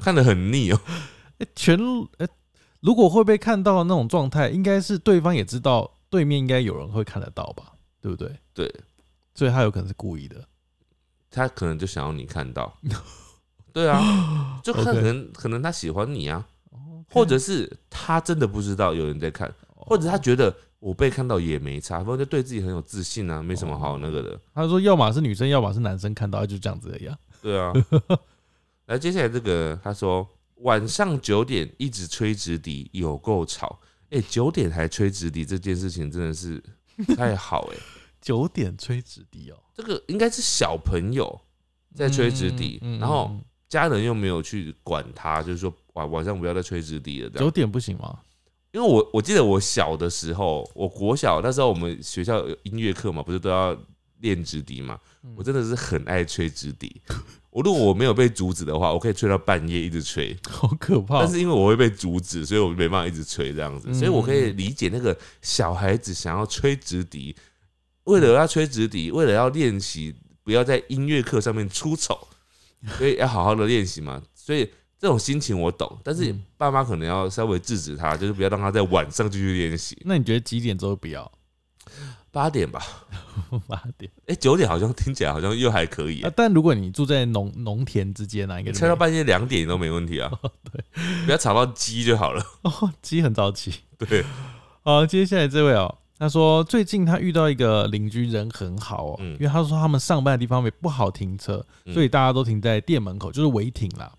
S2: 看得很腻哦。
S1: 哎、全哎、如果会被看到的那种状态，应该是对方也知道对面应该有人会看得到吧，对不对？
S2: 对
S1: 所以他有可能是故意的。
S2: 他可能就想要你看到，对啊，就可能可能他喜欢你啊，或者是他真的不知道有人在看，或者他觉得我被看到也没差，反正就对自己很有自信啊，没什么好那个的。
S1: 他说，要么是女生，要么是男生看到，就这样子而已、啊。
S2: 对啊，来接下来这个，他说晚上九点一直吹直笛，有够吵。哎、九点还吹直笛这件事情真的是不太好哎、
S1: 九点吹直笛哦，
S2: 这个应该是小朋友在吹直笛，
S1: 嗯嗯嗯
S2: 然后
S1: 嗯
S2: 家人又没有去管他，就是说晚晚上不要再吹直笛了。
S1: 九点不行吗？
S2: 因为我我记得我小的时候，我国小那时候我们学校有音乐课嘛，不是都要练直笛嘛？
S1: 嗯
S2: 我真的是很爱吹直笛。我如果我没有被阻止的话，我可以吹到半夜一直吹。
S1: 好可怕！
S2: 但是因为我会被阻止，所以我没办法一直吹这样子。
S1: 嗯
S2: 所以我可以理解那个小孩子想要吹直笛，为了要吹直笛，为了要练习，不要在音乐课上面出丑，所以要好好的练习嘛。所以这种心情我懂，但是
S1: 嗯
S2: 爸妈可能要稍微制止他，就是不要让他在晚上继续练习。
S1: 那你觉得几点之后不要？
S2: 八点吧，
S1: 八点
S2: 哎，九点好像听起来好像又还可以
S1: 啊？，但如果你住在农农田之间呢，应该就
S2: 吹到半夜两点都没问题啊。对，不要吵到鸡就好了。
S1: 哦，鸡很早起。
S2: 对，
S1: 好，接下来这位哦，他说最近他遇到一个邻居人很好哦，
S2: 嗯
S1: 因为他说他们上班的地方也不好停车，
S2: 嗯
S1: 所以大家都停在店门口，就是违停啦。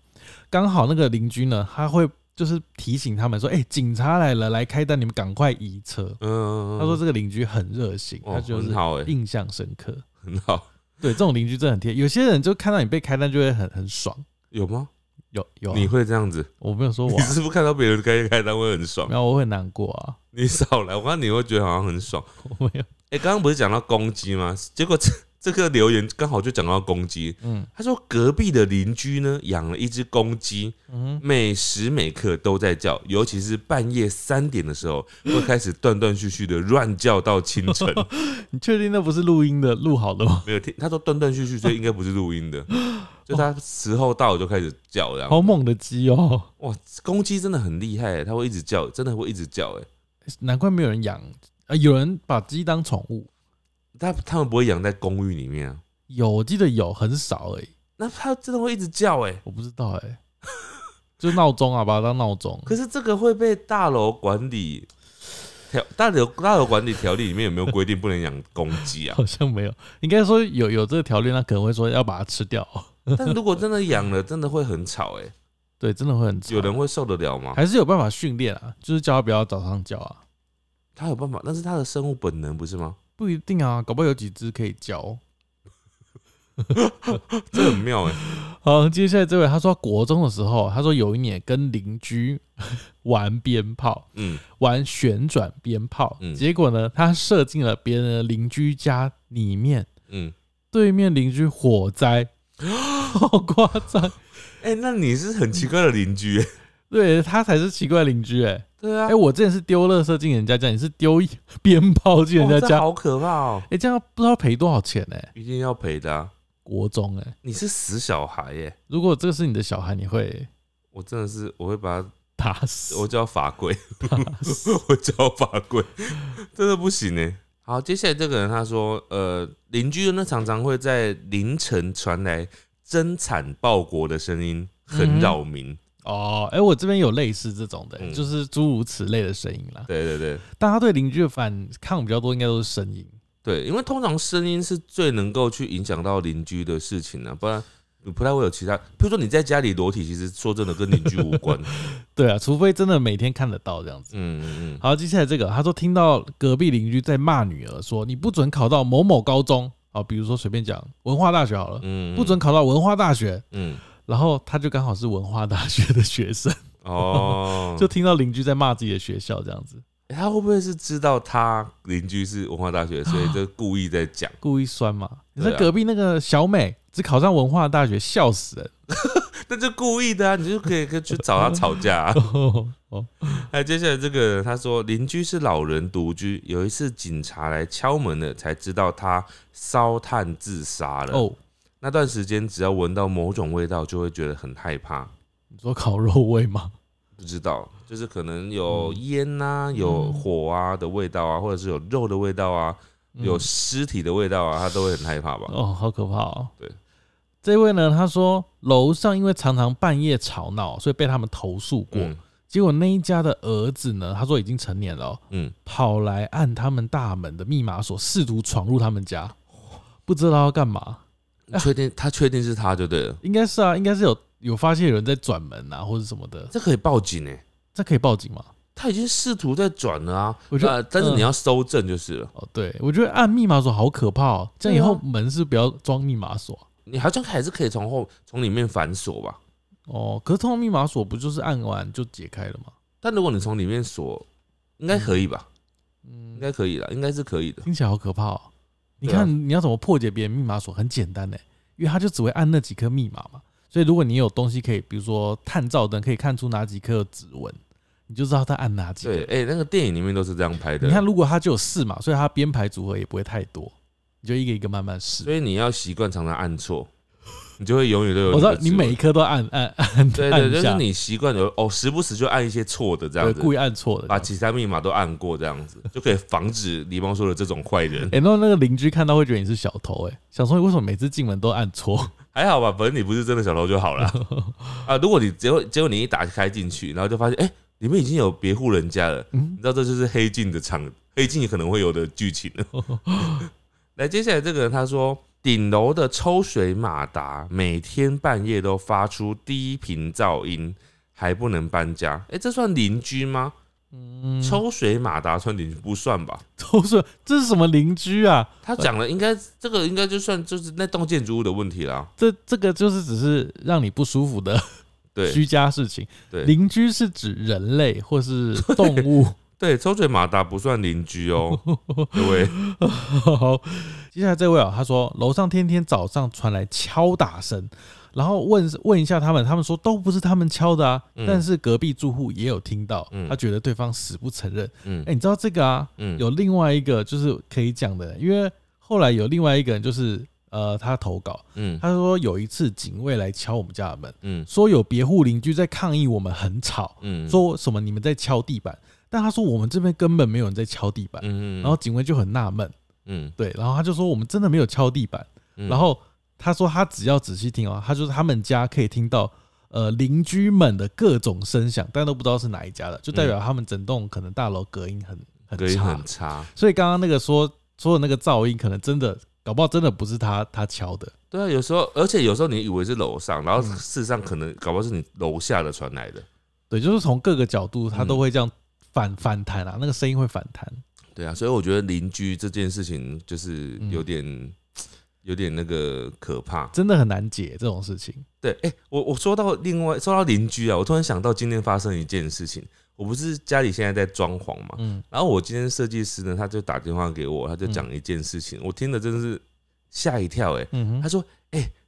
S1: 刚好那个邻居呢，他会就是提醒他们说：“哎、警察来了，来开单，你们赶快移车。”
S2: 嗯，
S1: 他说这个邻居很热心，
S2: 哦
S1: 他就是
S2: 很好哎
S1: 印象深刻。
S2: 很好，
S1: 对，这种邻居真的很贴。有些人就看到你被开单就会很很爽。
S2: 有吗？
S1: 有有啊、
S2: 你会这样子？
S1: 我没有说我
S2: 你
S1: 啊、
S2: 是不是看到别人开开单会很爽
S1: 没？有，我会难过啊。
S2: 你少来，我看你会觉得好像很爽。
S1: 我没有，
S2: 哎、刚刚不是讲到公鸡吗？结果这这个留言刚好就讲到公鸡。
S1: 嗯
S2: 他说隔壁的邻居呢养了一只公鸡，
S1: 嗯，
S2: 每时每刻都在叫，尤其是半夜三点的时候，会开始断断续续的乱叫到清晨。
S1: 你确定那不是录音的录好的吗？
S2: 没有听，他说断断续续，所以应该不是录音的，就他时候到就开始叫，然后。
S1: 好猛的鸡哦！
S2: 哇，公鸡真的很厉害，它会一直叫，真的会一直叫，哎，
S1: 难怪没有人养啊！有人把鸡当宠物，
S2: 他他们不会养在公寓里面啊，
S1: 有我记得有很少而已，
S2: 那它真的会一直叫，哎，
S1: 我不知道哎、就闹钟啊，把它当闹钟。
S2: 可是这个会被大楼管理条大楼大楼管理条例里面有没有规定不能养公鸡啊？
S1: 好像没有，应该说有有这个条例，那可能会说要把它吃掉。
S2: 但如果真的养了，真的会很吵，哎，
S1: 对，真的会很吵
S2: 有人会受得了吗？
S1: 还是有办法训练啊，就是叫它不要早上叫啊，
S2: 他有办法，那是他的生物本能，不是吗？
S1: 不一定啊，搞不好有几只可以教。
S2: 这很妙哎，
S1: 好，接下来这位他说国中的时候，他说有一年跟邻居 玩鞭炮，
S2: 嗯，
S1: 玩旋转鞭炮，
S2: 嗯。
S1: 结果呢，他射进了别人的邻居家里面，
S2: 嗯，
S1: 对面邻居火灾，好夸张。
S2: 哎、那你是很奇怪的邻居、欸，
S1: 对他才是奇怪邻居哎、
S2: 对啊，
S1: 哎、我之前是丢垃圾进人家家，你是丢 鞭炮进人家家，
S2: 好可怕哦，哎
S1: 这样不知道赔多少钱呢、
S2: 一定要赔的啊！
S1: 国中哎、
S2: 你是死小孩耶，
S1: 如果这个是你的小孩，你会？
S2: 我真的是我会把他，
S1: 打死？
S2: 我叫法规，我叫法规，真的不行呢。好，接下来这个人他说，呃，邻居呢常常会在凌晨传来争产报国的声音，很扰民。
S1: 哦，哎、我这边有类似这种的、
S2: 嗯
S1: 就是诸如此类的声音啦。
S2: 对对对
S1: 大家对邻居的反抗比较多，应该都是声音。
S2: 对，因为通常声音是最能够去影响到邻居的事情呢、不然你不太会有其他。比如说你在家里裸体，其实说真的跟邻居无关。
S1: 对啊，除非真的每天看得到这样子。
S2: 嗯嗯嗯，
S1: 好，接下来这个，他说听到隔壁邻居在骂女儿说：“你不准考到某某高中。”好，比如说随便讲文化大学好了，
S2: 嗯
S1: 不准考到文化大学。
S2: 嗯
S1: 然后他就刚好是文化大学的学生，
S2: 哦，
S1: 就听到邻居在骂自己的学校这样子，
S2: 欸他会不会是知道他邻居是文化大学，所以就故意在讲？
S1: 故意酸嘛。你说隔壁那个小美只考上文化大学，笑死人。
S2: 那就故意的啊，你就可以可以去找他吵架、啊。
S1: 哦，
S2: 哎，接下来这个他说邻居是老人独居，有一次警察来敲门了，才知道他烧炭自杀了。
S1: 哦，
S2: 那段时间只要闻到某种味道，就会觉得很害怕。
S1: 你说烤肉味吗？
S2: 不知道，就是可能有烟呐、
S1: 嗯
S2: 有火啊的味道啊，或者是有肉的味道啊，
S1: 嗯
S2: 有尸体的味道啊，他都会很害怕吧？
S1: 哦，好可怕哦。
S2: 对，
S1: 这位呢，他说楼上因为常常半夜吵闹，所以被他们投诉过。
S2: 嗯
S1: 结果那一家的儿子呢，他说已经成年了哦、
S2: 嗯，
S1: 跑来按他们大门的密码锁，试图闯入他们家，不知道要干嘛。
S2: 你确定他确定是他就对了，
S1: 应该是啊，应该是有有发现有人在转门啊，或者什么的，
S2: 这可以报警哎、
S1: 这可以报警吗？
S2: 他已经试图在转了啊，
S1: 我觉得
S2: 呃但是
S1: 嗯
S2: 你要收证就是了。
S1: 哦，对，我觉得按密码锁好可怕哦，这样以后
S2: 对
S1: 门是不要装密码锁
S2: 你好像还是可以从后从里面反锁吧，
S1: 哦。可是通常密码锁不就是按完就解开了吗？
S2: 但如果你从里面锁，应该可以吧？
S1: 嗯
S2: 应，该可以了，应该是可以的。
S1: 听起来好可怕哦。你看你要怎么破解别人密码锁，很简单呢，因为他就只会按那几颗密码嘛。所以如果你有东西可以，比如说探照灯，可以看出哪几颗指纹，你就知道他按哪几
S2: 对，
S1: 个。
S2: 哎、那个电影里面都是这样拍的。
S1: 你看，如果他就有四码，所以他编排组合也不会太多，你就一个一个慢慢试。
S2: 所以你要习惯常常按错，你就会永远都有。
S1: 我知道你每一颗都按按 按
S2: 对对，就是你习惯有哦，时不时就按一些错的这样子，
S1: 对故意按错的。
S2: 把其他密码都按过这样子，就可以防止狸猫说的这种坏人。
S1: 哎、那那个邻居看到会觉得你是小偷、哎，想说你为什么每次进门都按错？
S2: 还好吧，反正你不是真的小偷就好了啊。如果你结果结果你一打开进去，然后就发现哎、里面已经有别户人家了，
S1: 嗯
S2: 你知道这就是黑镜的场，黑镜可能会有的剧情了。来，接下来这个人他说，顶楼的抽水马达每天半夜都发出低频噪音，还不能搬家。哎、这算邻居吗？
S1: 嗯，
S2: 抽水马达算邻居不算吧？
S1: 抽水，这是什么邻居啊？
S2: 他讲了，应该这个应该就算就是那栋建筑物的问题啦。
S1: 这这个就是只是让你不舒服的
S2: 对
S1: 居家事情。
S2: 对
S1: 邻居是指人类或是动物。
S2: 对，抽水马达不算邻居哦，各位。
S1: 好，接下来这位啊，他说楼上天天早上传来敲打声，然后问问一下他们，他们说都不是他们敲的啊，
S2: 嗯。
S1: 但是隔壁住户也有听到，
S2: 嗯。
S1: 他觉得对方死不承认。
S2: 嗯。
S1: 哎、你知道这个啊？
S2: 嗯。
S1: 有另外一个就是可以讲的，因为后来有另外一个人就是呃，他投稿，
S2: 嗯。
S1: 他说有一次警卫来敲我们家的门，
S2: 嗯。
S1: 说有别户邻居在抗议我们很吵，
S2: 嗯。
S1: 说什么你们在敲地板，但他说我们这边根本没有人在敲地板，
S2: 嗯
S1: 然后警卫就很纳闷，
S2: 嗯。
S1: 对，然后他就说我们真的没有敲地板，
S2: 嗯。
S1: 然后他说他只要仔细听哦，他就是他们家可以听到呃邻居们的各种声响，但都不知道是哪一家的，就代表他们整栋可能大楼隔音很很差。
S2: 很，差。
S1: 所以刚刚那个说说的那个噪音，可能真的搞不好真的不是他他敲的，
S2: 对啊，有时候，而且有时候你以为是楼上，然后
S1: 嗯
S2: 事实上可能搞不好是你楼下的传来的。
S1: 对，就是从各个角度他
S2: 嗯。
S1: 都会这样反反弹啊，那个声音会反弹。
S2: 对啊，所以我觉得邻居这件事情就是
S1: 嗯
S2: 有点、有点那个可怕。
S1: 真的很难解这种事情。
S2: 对，哎、我我说到另外说到邻居啊，我突然想到今天发生一件事情。我不是家里现在在装潢嘛，
S1: 嗯，
S2: 然后我今天设计师呢，他就打电话给我，他就讲一件事情，我听的真的是吓一跳、哎，
S1: 嗯，
S2: 他说：“哎、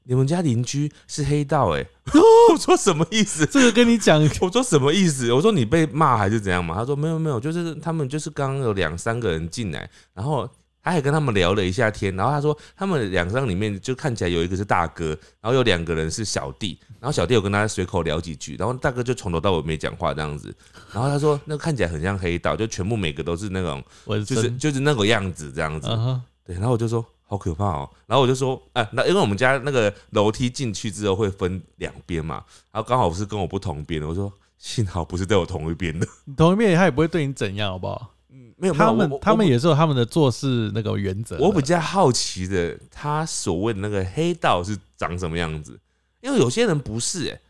S2: 你们家邻居是黑道哎、我说什么意思？
S1: 这个跟你讲，
S2: 我说什么意思？我说你被骂还是怎样嘛？他说没有没有，就是他们就是刚刚有两三个人进来，然后他还跟他们聊了一下天，然后他说他们两张里面就看起来有一个是大哥，然后有两个人是小弟，然后小弟有跟他随口聊几句，然后大哥就从头到尾没讲话这样子，然后他说那看起来很像黑道，就全部每个都是那种就是，就是那个样子这样子，对，然后我就说好可怕哦，然后我就说，哎、那因为我们家那个楼梯进去之后会分两边嘛，然后刚好是跟我不同边的，我说幸好不是在我同一边的，
S1: 你同一面他也不会对你怎样，好不好？
S2: 嗯，没有，
S1: 他们他们也是有他们的做事那个原则。
S2: 我比较好奇的，他所谓的那个黑道是长什么样子？因为有些人不是、哎，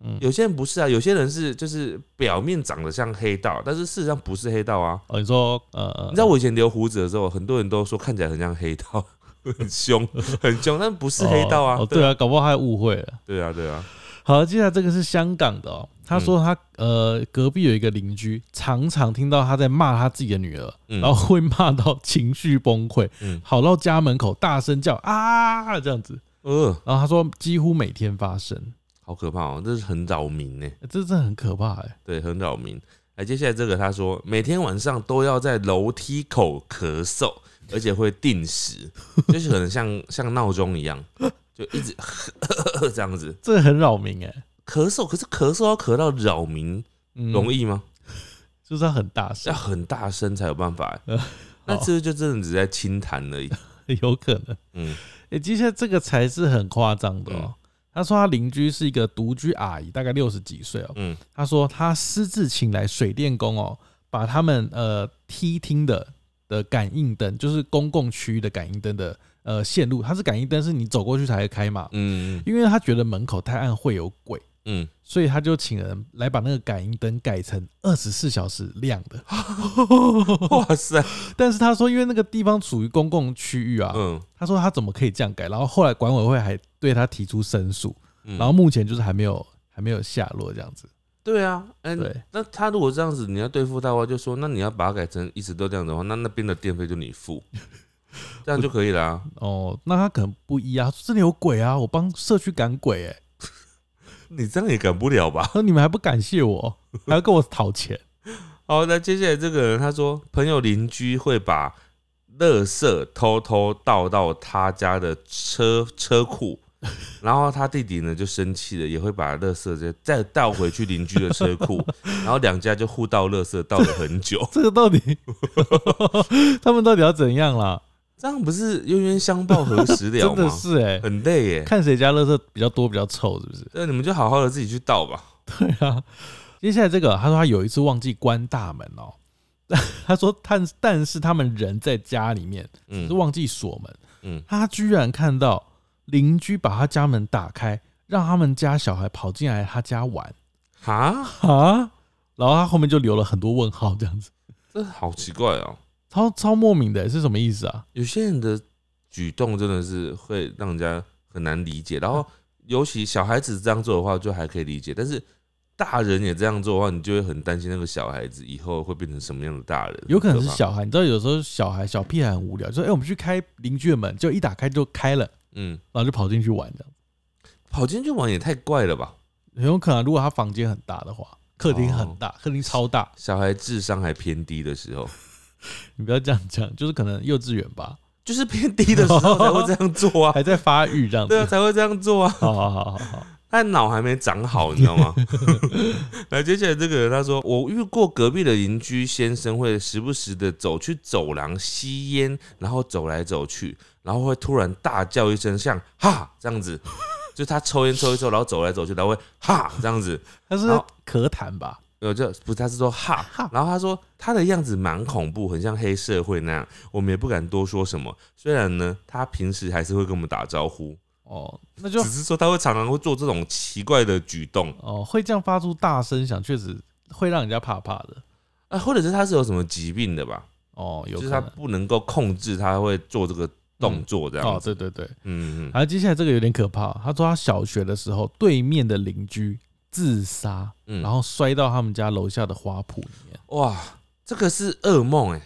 S1: 嗯，
S2: 有些人不是啊，有些人是就是表面长得像黑道，但是事实上不是黑道啊。
S1: 哦，你说呃，
S2: 你知道我以前留胡子的时候，很多人都说看起来很像黑道，很凶，很凶，但不是黑道啊。
S1: 哦，对啊，搞不好他误会了。
S2: 对啊，对啊，
S1: 好，接下来这个是香港的哦。他说他、呃隔壁有一个邻居，常常听到他在骂他自己的女儿，
S2: 嗯
S1: 然后会骂到情绪崩溃，
S2: 嗯，
S1: 跑到家门口大声叫啊这样子。
S2: 呃，
S1: 然后他说几乎每天发生，
S2: 好可怕哦，这是很扰民呢。
S1: 这真的很可怕哎。
S2: 对，很扰民。哎，接下来这个他说，每天晚上都要在楼梯口咳嗽，而且会定时，就是可能像像闹钟一样，就一直 这样子
S1: 这个很扰民哎，
S2: 咳嗽。可是咳嗽要咳到扰民
S1: 嗯
S2: 容易吗？
S1: 就是要很大声要，
S2: 很大声才有办法
S1: 呃。
S2: 那
S1: 好
S2: 这就真的只在轻弹而已。
S1: 有可能。
S2: 嗯
S1: 哎、接下来这个才是很夸张的哦。
S2: 嗯
S1: 他说他邻居是一个独居阿姨，大概六十几岁哦。
S2: 嗯
S1: 他说他私自请来水电工哦，把他们呃梯厅的的感应灯，就是公共区域的感应灯的呃线路，它是感应灯，是你走过去才会开嘛。
S2: 嗯
S1: 因为他觉得门口太暗会有鬼，
S2: 嗯，
S1: 所以他就请人来把那个感应灯改成二十四小时亮的。
S2: 哇塞，
S1: 但是他说，因为那个地方属于公共区域啊，
S2: 嗯
S1: 他说他怎么可以这样改？然后后来管委会还对他提出申诉，
S2: 嗯，
S1: 然后目前就是还没有还没有下落这样子。
S2: 对啊，嗯、
S1: 对，
S2: 那他如果这样子，你要对付他的话，就说那你要把它改成一直都这样的话，那那边的电费就你付，这样就可以了、啊。
S1: 哦，那他可能不一啊，这里有鬼啊，我帮社区赶鬼哎、
S2: 你这样也赶不了吧？
S1: 你们还不感谢我，还要跟我讨钱。
S2: 好，那接下来这个人他说，朋友邻居会把垃圾偷偷倒到他家的车车库，然后他弟弟呢就生气了，也会把垃圾再再倒回去邻居的车库，然后两家就互倒垃圾，倒了很久。
S1: 这个到底他们到底要怎样啦？
S2: 这样不是冤冤相报何时了
S1: 真的？是哎、
S2: 很累耶。
S1: 看谁家垃圾比较多比较臭，是不是？
S2: 那你们就好好的自己去倒吧。
S1: 对啊。接下来这个，他说他有一次忘记关大门哦，他说但但是他们人在家里面，只是
S2: 嗯
S1: 忘记锁门，
S2: 嗯，
S1: 他居然看到邻居把他家门打开，让他们家小孩跑进来他家玩
S2: 哈，
S1: 哈，然后他后面就留了很多问号，这样子，
S2: 这好奇怪哦。
S1: 超超莫名的，是什么意思啊？
S2: 有些人的举动真的是会让人家很难理解，然后尤其小孩子这样做的话，就还可以理解，但是大人也这样做的话，你就会很担心那个小孩子以后会变成什么样的大人。
S1: 有可能是，小孩，你知道有时候小孩小屁孩很无聊，就说哎、我们去开邻居的门，就一打开就开了，
S2: 嗯，
S1: 然后就跑进去玩这样。
S2: 跑进去玩也太怪了吧？
S1: 很有可能，如果他房间很大的话，客厅很大，客厅超大，
S2: 小孩智商还偏低的时候，
S1: 你不要这样讲，就是可能幼稚园吧，
S2: 就是偏低的时候才会这样做啊，
S1: 还在发育这样子。
S2: 对啊，才会这样做啊。
S1: 好好好好好，
S2: 他脑还没长好，你知道吗？来，接下来这个人他说，我遇过隔壁的邻居先生会时不时的走去走廊吸烟，然后走来走去，然后会突然大叫一声，像哈这样子，就他抽烟抽一抽，然后走来走去，然后会哈这样子，
S1: 他是咳痰吧？
S2: 呃，就不是，他是说哈
S1: 哈，
S2: 然后他说他的样子蛮恐怖，很像黑社会那样，我们也不敢多说什么。虽然呢，他平时还是会跟我们打招呼，
S1: 哦，那就
S2: 只是说他会常常会做这种奇怪的举动。
S1: 哦会这样发出大声响，确实会让人家怕怕的。
S2: 啊，或者是他是有什么疾病的吧？
S1: 哦，有
S2: 就是。他不能够控制，他会做这个动作这样
S1: 哦，
S2: 子。
S1: 对对对。
S2: 嗯嗯
S1: 然后接下来这个有点可怕，他说他小学的时候，对面的邻居自杀，
S2: 嗯，
S1: 然后摔到他们家楼下的花圃里面。
S2: 哇，这个是噩梦哎，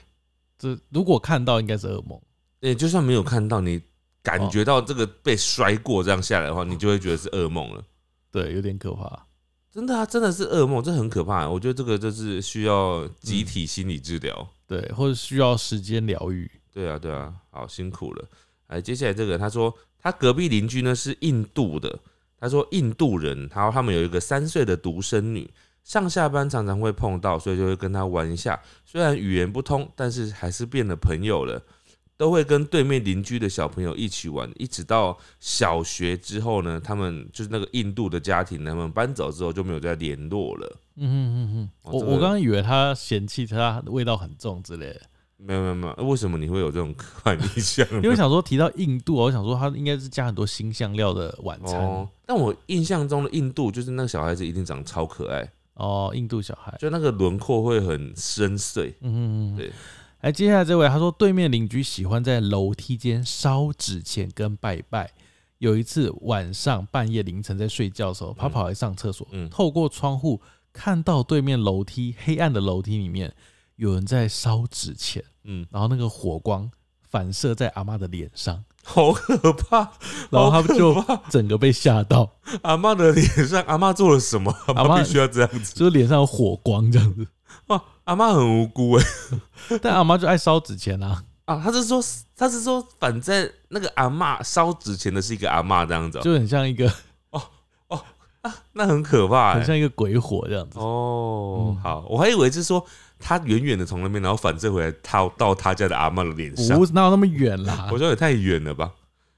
S1: 这如果看到应该是噩梦。
S2: 哎，就算没有看到，你感觉到这个被摔过这样下来的话，你就会觉得是噩梦了。
S1: 对，有点可怕。
S2: 真的啊，真的是噩梦，这很可怕。我觉得这个就是需要集体心理治疗。
S1: 对，或者需要时间疗愈。
S2: 对啊，对啊，好辛苦了。哎，接下来这个，他说他隔壁邻居呢是印度的。他说印度人，然后他们有一个三岁的独生女，上下班常常会碰到，所以就会跟他玩一下。虽然语言不通，但是还是变了朋友了。都会跟对面邻居的小朋友一起玩，一直到小学之后呢，他们就是那个印度的家庭，他们搬走之后就没有再联络了。嗯嗯
S1: 嗯嗯，我我刚刚以为他嫌弃他味道很重之类的。
S2: 没有没有没有，为什么你会有这种刻板印象？
S1: 因为想说提到印度，我想说他应该是加很多新香料的晚餐。
S2: 但我印象中的印度就是那个小孩子一定长超可爱
S1: 哦，印度小孩
S2: 就那个轮廓会很深邃。嗯嗯嗯，对。
S1: 来，接下来这位他说，对面邻居喜欢在楼梯间烧纸钱跟拜拜。有一次晚上半夜凌晨在睡觉的时候，他跑来上厕所，透过窗户看到对面楼梯黑暗的楼梯里面有人在烧纸钱，嗯，然后那个火光反射在阿妈的脸上，
S2: 好可怕。
S1: 然后他们就整个被吓到。
S2: 阿妈的脸上，阿妈做了什么？阿妈必须要这样子，
S1: 就是脸上有火光这样子。
S2: 哇，阿妈很无辜哎，
S1: 但阿妈就爱烧纸钱啊
S2: 啊！他是说，他是说，反正那个阿妈烧纸钱的是一个阿妈这样子，
S1: 就很像一个哦
S2: 哦啊，那很可怕，
S1: 很像一个鬼火这样子
S2: 哦。好，我还以为是说他远远的从那边，然后反射回来，套到他家的阿妈的脸上，
S1: 哪有那么远啦？
S2: 我说也太远了吧。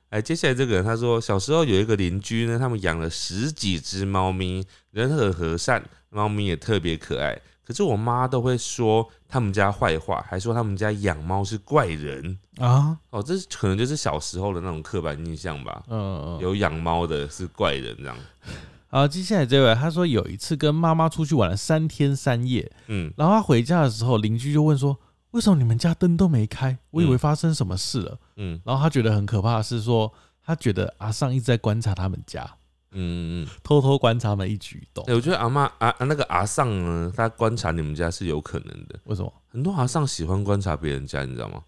S2: 哎，接下来这个人他说，小时候有一个邻居呢，他们养了十几只猫咪，人很和善，猫咪也特别可爱。可是我妈都会说他们家坏话，还说他们家养猫是怪人啊！哦，这可能就是小时候的那种刻板印象吧。嗯嗯，有养猫的是怪人这样。
S1: 好，接下来这位他说有一次跟妈妈出去玩了三天三夜，嗯，然后他回家的时候，邻居就问说：“为什么你们家灯都没开？我以为发生什么事了。”嗯，然后他觉得很可怕的是说，他觉得阿尚一直在观察他们家。嗯嗯，偷偷观察们一举一动。
S2: 我觉得阿妈阿那个阿尚呢，他观察你们家是有可能的。
S1: 为什么？
S2: 很多阿尚喜欢观察别人家，你知道吗？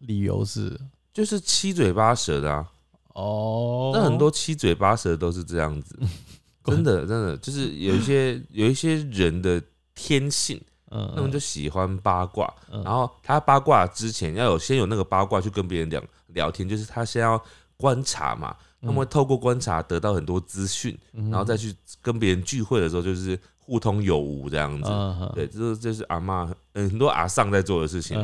S1: 理由是
S2: 就是七嘴八舌的啊。哦，那很多七嘴八舌都是这样子，真的真的就是有一些 有一些人的天性，嗯，他们就喜欢八卦。然后他八卦之前要有先有那个八卦去跟别人聊聊天，就是他先要观察嘛。他们会透过观察得到很多资讯，然后再去跟别人聚会的时候，就是互通有无这样子。对，这这是阿妈很多阿上在做的事情。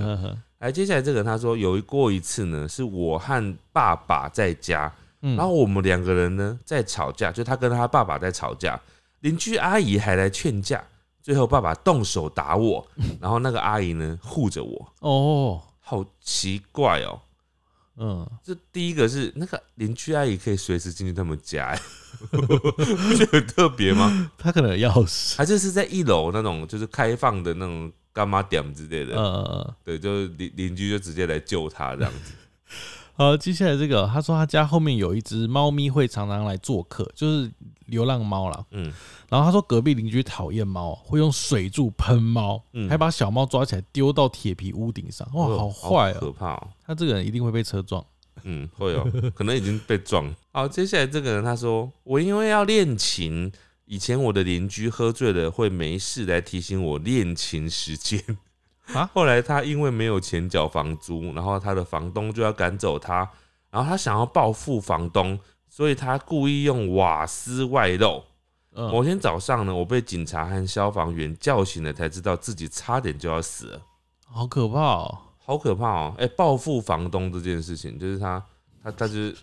S2: 哎，接下来这个他说有过一次呢，是我和爸爸在家，然后我们两个人呢在吵架，就他跟他爸爸在吵架，邻居阿姨还来劝架，最后爸爸动手打我，然后那个阿姨呢护着我。哦，好奇怪哦。嗯，这第一个是那个邻居阿姨可以随时进去他们家，不觉得很特别吗？
S1: 他可能有钥匙，
S2: 还是是在一楼那种就是开放的那种干妈点之类的。嗯嗯，对，就邻邻居就直接来救他这样子。
S1: 好，接下来这个，他说他家后面有一只猫咪会常常来做客，就是流浪猫啦。嗯，然后他说隔壁邻居讨厌猫，会用水柱喷猫，还把小猫抓起来丢到铁皮屋顶上。哇，好坏，
S2: 可怕哦！
S1: 他这个人一定会被车撞。
S2: 嗯，会哦，可能已经被撞。好，接下来这个人他说，我因为要练琴，以前我的邻居喝醉了会没事来提醒我练琴时间。啊！后来他因为没有钱缴房租，然后他的房东就要赶走他，然后他想要报复房东，所以他故意用瓦斯外漏。某天早上呢，我被警察和消防员叫醒了，才知道自己差点就要死了。
S1: 好可怕哦！
S2: 好可怕哦！哎，报复房东这件事情，就是他他他就是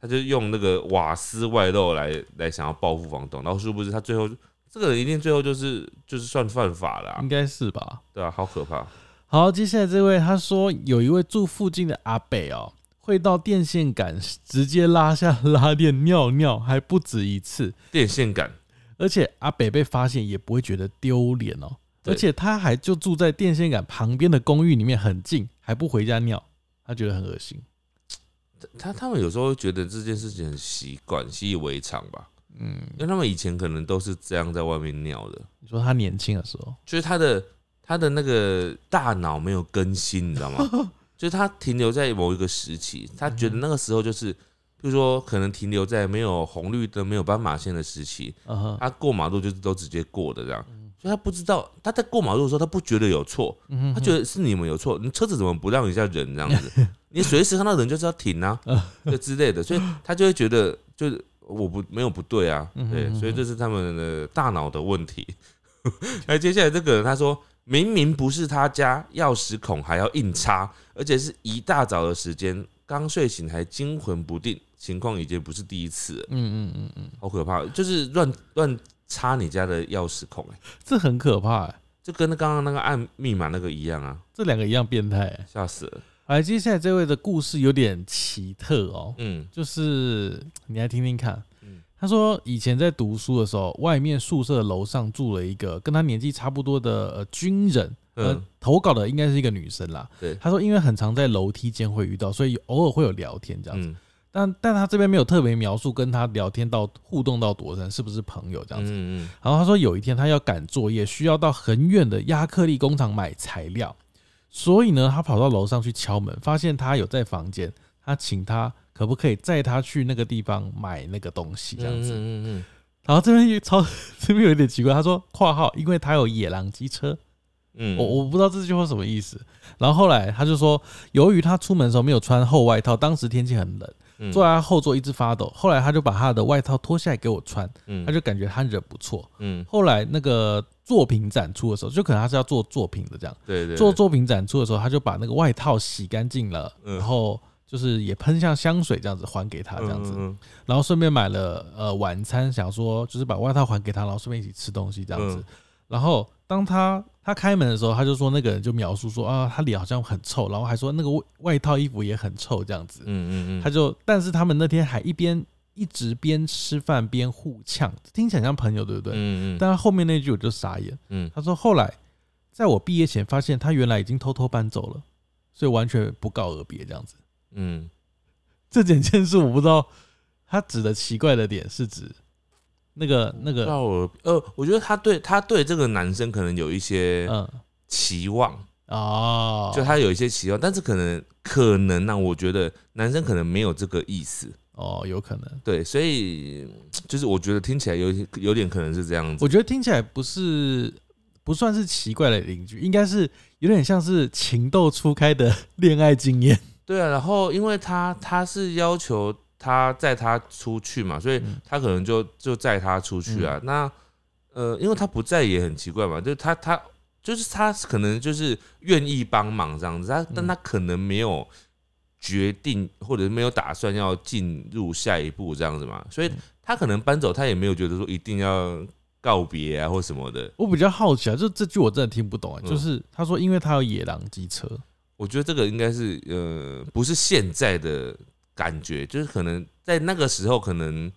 S2: 他就用那个瓦斯外漏来来想要报复房东，然后殊不知他最后？这个一定最后就是就是算犯法了，
S1: 应该是吧？
S2: 对啊，好可怕。
S1: 好，接下来这位他说有一位住附近的阿北哦，会到电线杆直接拉下拉链尿尿，还不止一次。
S2: 电线杆，
S1: 而且阿北被发现也不会觉得丢脸哦，而且他还就住在电线杆旁边的公寓里面很近，还不回家尿，他觉得很恶心。
S2: 他他们有时候会觉得这件事情很习惯，习以为常吧。嗯，因为他们以前可能都是这样在外面尿的。
S1: 你说他年轻的时候，
S2: 就是他的他的那个大脑没有更新，你知道吗？就是他停留在某一个时期，他觉得那个时候就是，比如说可能停留在没有红绿灯、没有斑马线的时期，他过马路就是都直接过的这样，所以他不知道他在过马路的时候，他不觉得有错，他觉得是你们有错，你车子怎么不让一下人这样子？你随时看到人就是要停啊，就之类的，所以他就会觉得就是我不没有不对啊，对，所以这是他们的大脑的问题。那，接下来这个人他说，明明不是他家，钥匙孔还要硬插，而且是一大早的时间，刚睡醒还惊魂不定，情况已经不是第一次，
S1: 嗯嗯嗯嗯，
S2: 好可怕，就是乱乱插你家的钥匙孔、欸，
S1: 这很可怕、欸，
S2: 就跟刚刚那个按密码那个一样啊，
S1: 这两个一样变态、欸。
S2: 吓死了。
S1: 来，接下来这位的故事有点奇特哦，
S2: 嗯
S1: 就是你来听听看。
S2: 嗯
S1: 他说以前在读书的时候，外面宿舍楼上住了一个跟他年纪差不多的呃军人，呃
S2: 嗯，
S1: 投稿的应该是一个女生啦。
S2: 对
S1: 他说因为很常在楼梯间会遇到，所以偶尔会有聊天这样子。
S2: 嗯
S1: 但但他这边没有特别描述跟他聊天到互动到多深，是不是朋友这样子。
S2: 嗯嗯
S1: 然后他说有一天他要赶作业，需要到很远的亚克力工厂买材料，所以呢，他跑到楼上去敲门，发现他有在房间，他请他可不可以载他去那个地方买那个东西这样子。
S2: 嗯嗯
S1: 然后这边又超 这边有一点奇怪，他说（括号）因为他有野狼机车，
S2: 嗯
S1: 我我不知道这句话什么意思。然后后来他就说，由于他出门的时候没有穿厚外套，当时天气很冷，
S2: 嗯
S1: 坐在他后座一直发抖。后来他就把他的外套脱下来给我穿，
S2: 嗯
S1: 他就感觉他人不错。
S2: 嗯
S1: 后来那个作品展出的时候，就可能他是要做作品的这样，
S2: 对对
S1: 做作品展出的时候，他就把那个外套洗干净了，
S2: 嗯。
S1: 然后就是也喷像香水这样子还给他这样子，
S2: 嗯
S1: 然后顺便买了呃晚餐，想说就是把外套还给他，然后顺便一起吃东西这样子。
S2: 嗯。
S1: 然后当他他开门的时候，他就说那个人就描述说啊，他脸好像很臭，然后还说那个外外套衣服也很臭这样子。
S2: 嗯嗯嗯，
S1: 他就但是他们那天还一边一直边吃饭边互呛，听起来像朋友对不对？
S2: 嗯嗯
S1: 但他后面那句我就傻眼。
S2: 嗯
S1: 他说后来在我毕业前发现他原来已经偷偷搬走了，所以完全不告而别这样子。
S2: 嗯
S1: 这整件事我不知道他指的奇怪的点是指那个那个
S2: 到了呃，我觉得他对他对这个男生可能有一些
S1: 嗯
S2: 期望，
S1: 哦，
S2: 就他有一些期望，但是可能可能呢、我觉得男生可能没有这个意思，
S1: 哦有可能。
S2: 对，所以就是我觉得听起来有点有点可能是这样子，
S1: 我觉得听起来不是不算是奇怪的邻居，应该是有点像是情窦初开的 恋爱经验。
S2: 对啊，然后因为他他是要求他载他出去嘛，所以
S1: 嗯
S2: 他可能就就载他出去啊。那呃，因为他不在也很奇怪嘛，就是他他就是他可能就是愿意帮忙这样子，他但他可能没有决定或者是没有打算要进入下一步这样子嘛，所以他可能搬走，他也没有觉得说一定要告别啊或什么的。
S1: 我比较好奇啊，就这句我真的听不懂啊、
S2: 嗯。
S1: 就是他说因为他有野狼机车，
S2: 我觉得这个应该是呃，不是现在的感觉，就是可能在那个时候可能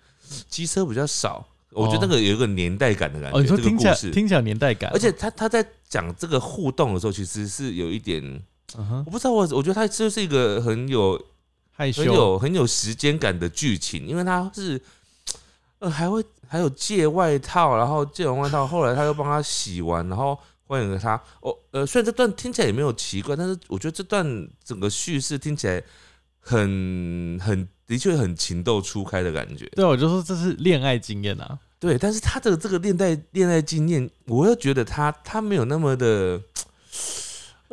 S2: 机车比较少，我觉得那个有一个年代感的感觉。
S1: 哦，你说听起来听起来年代感，
S2: 而且他他在讲这个互动的时候，其实是有一点，我不知道我我觉得他就是一个很有
S1: 害羞，很
S2: 有很有时间感的剧情，因为他是呃还会还有借外套，然后借完外套，后来他又帮他洗完，然后还给他。哦，呃，虽然这段听起来也没有奇怪，但是我觉得这段整个叙事听起来很很的确很情窦初开的感觉。
S1: 对，我就说这是恋爱经验啊。
S2: 对，但是他的这个恋爱恋爱经验，我又觉得他他没有那么的，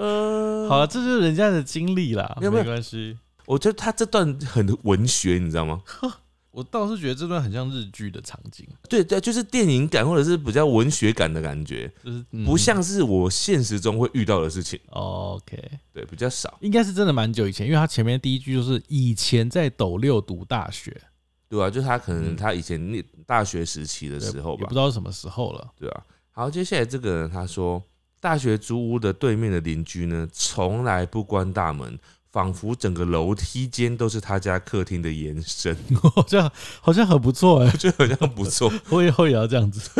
S2: 呃，
S1: 好了，这就是人家的经历啦，
S2: 没有没有。
S1: 没关系。
S2: 我觉得他这段很文学，你知道吗？
S1: 我倒是觉得这段很像日剧的场景，
S2: 对对，就是电影感或者是比较文学感的感觉，
S1: 就是、嗯。
S2: 不像是我现实中会遇到的事情。
S1: OK，
S2: 对，比较少，
S1: 应该是真的蛮久以前，因为他前面第一句就是以前在斗六读大学。
S2: 对啊、就他可能
S1: 嗯。
S2: 他以前念大学时期的时候吧。
S1: 也不知，道什么时候了。
S2: 对啊、好，接下来这个人他说，大学租屋的对面的邻居呢，从来不关大门，仿佛整个楼梯间都是他家客厅的延伸，
S1: 好像好像很不错哎、
S2: 我觉得好像不错。
S1: 我以后也要这样子。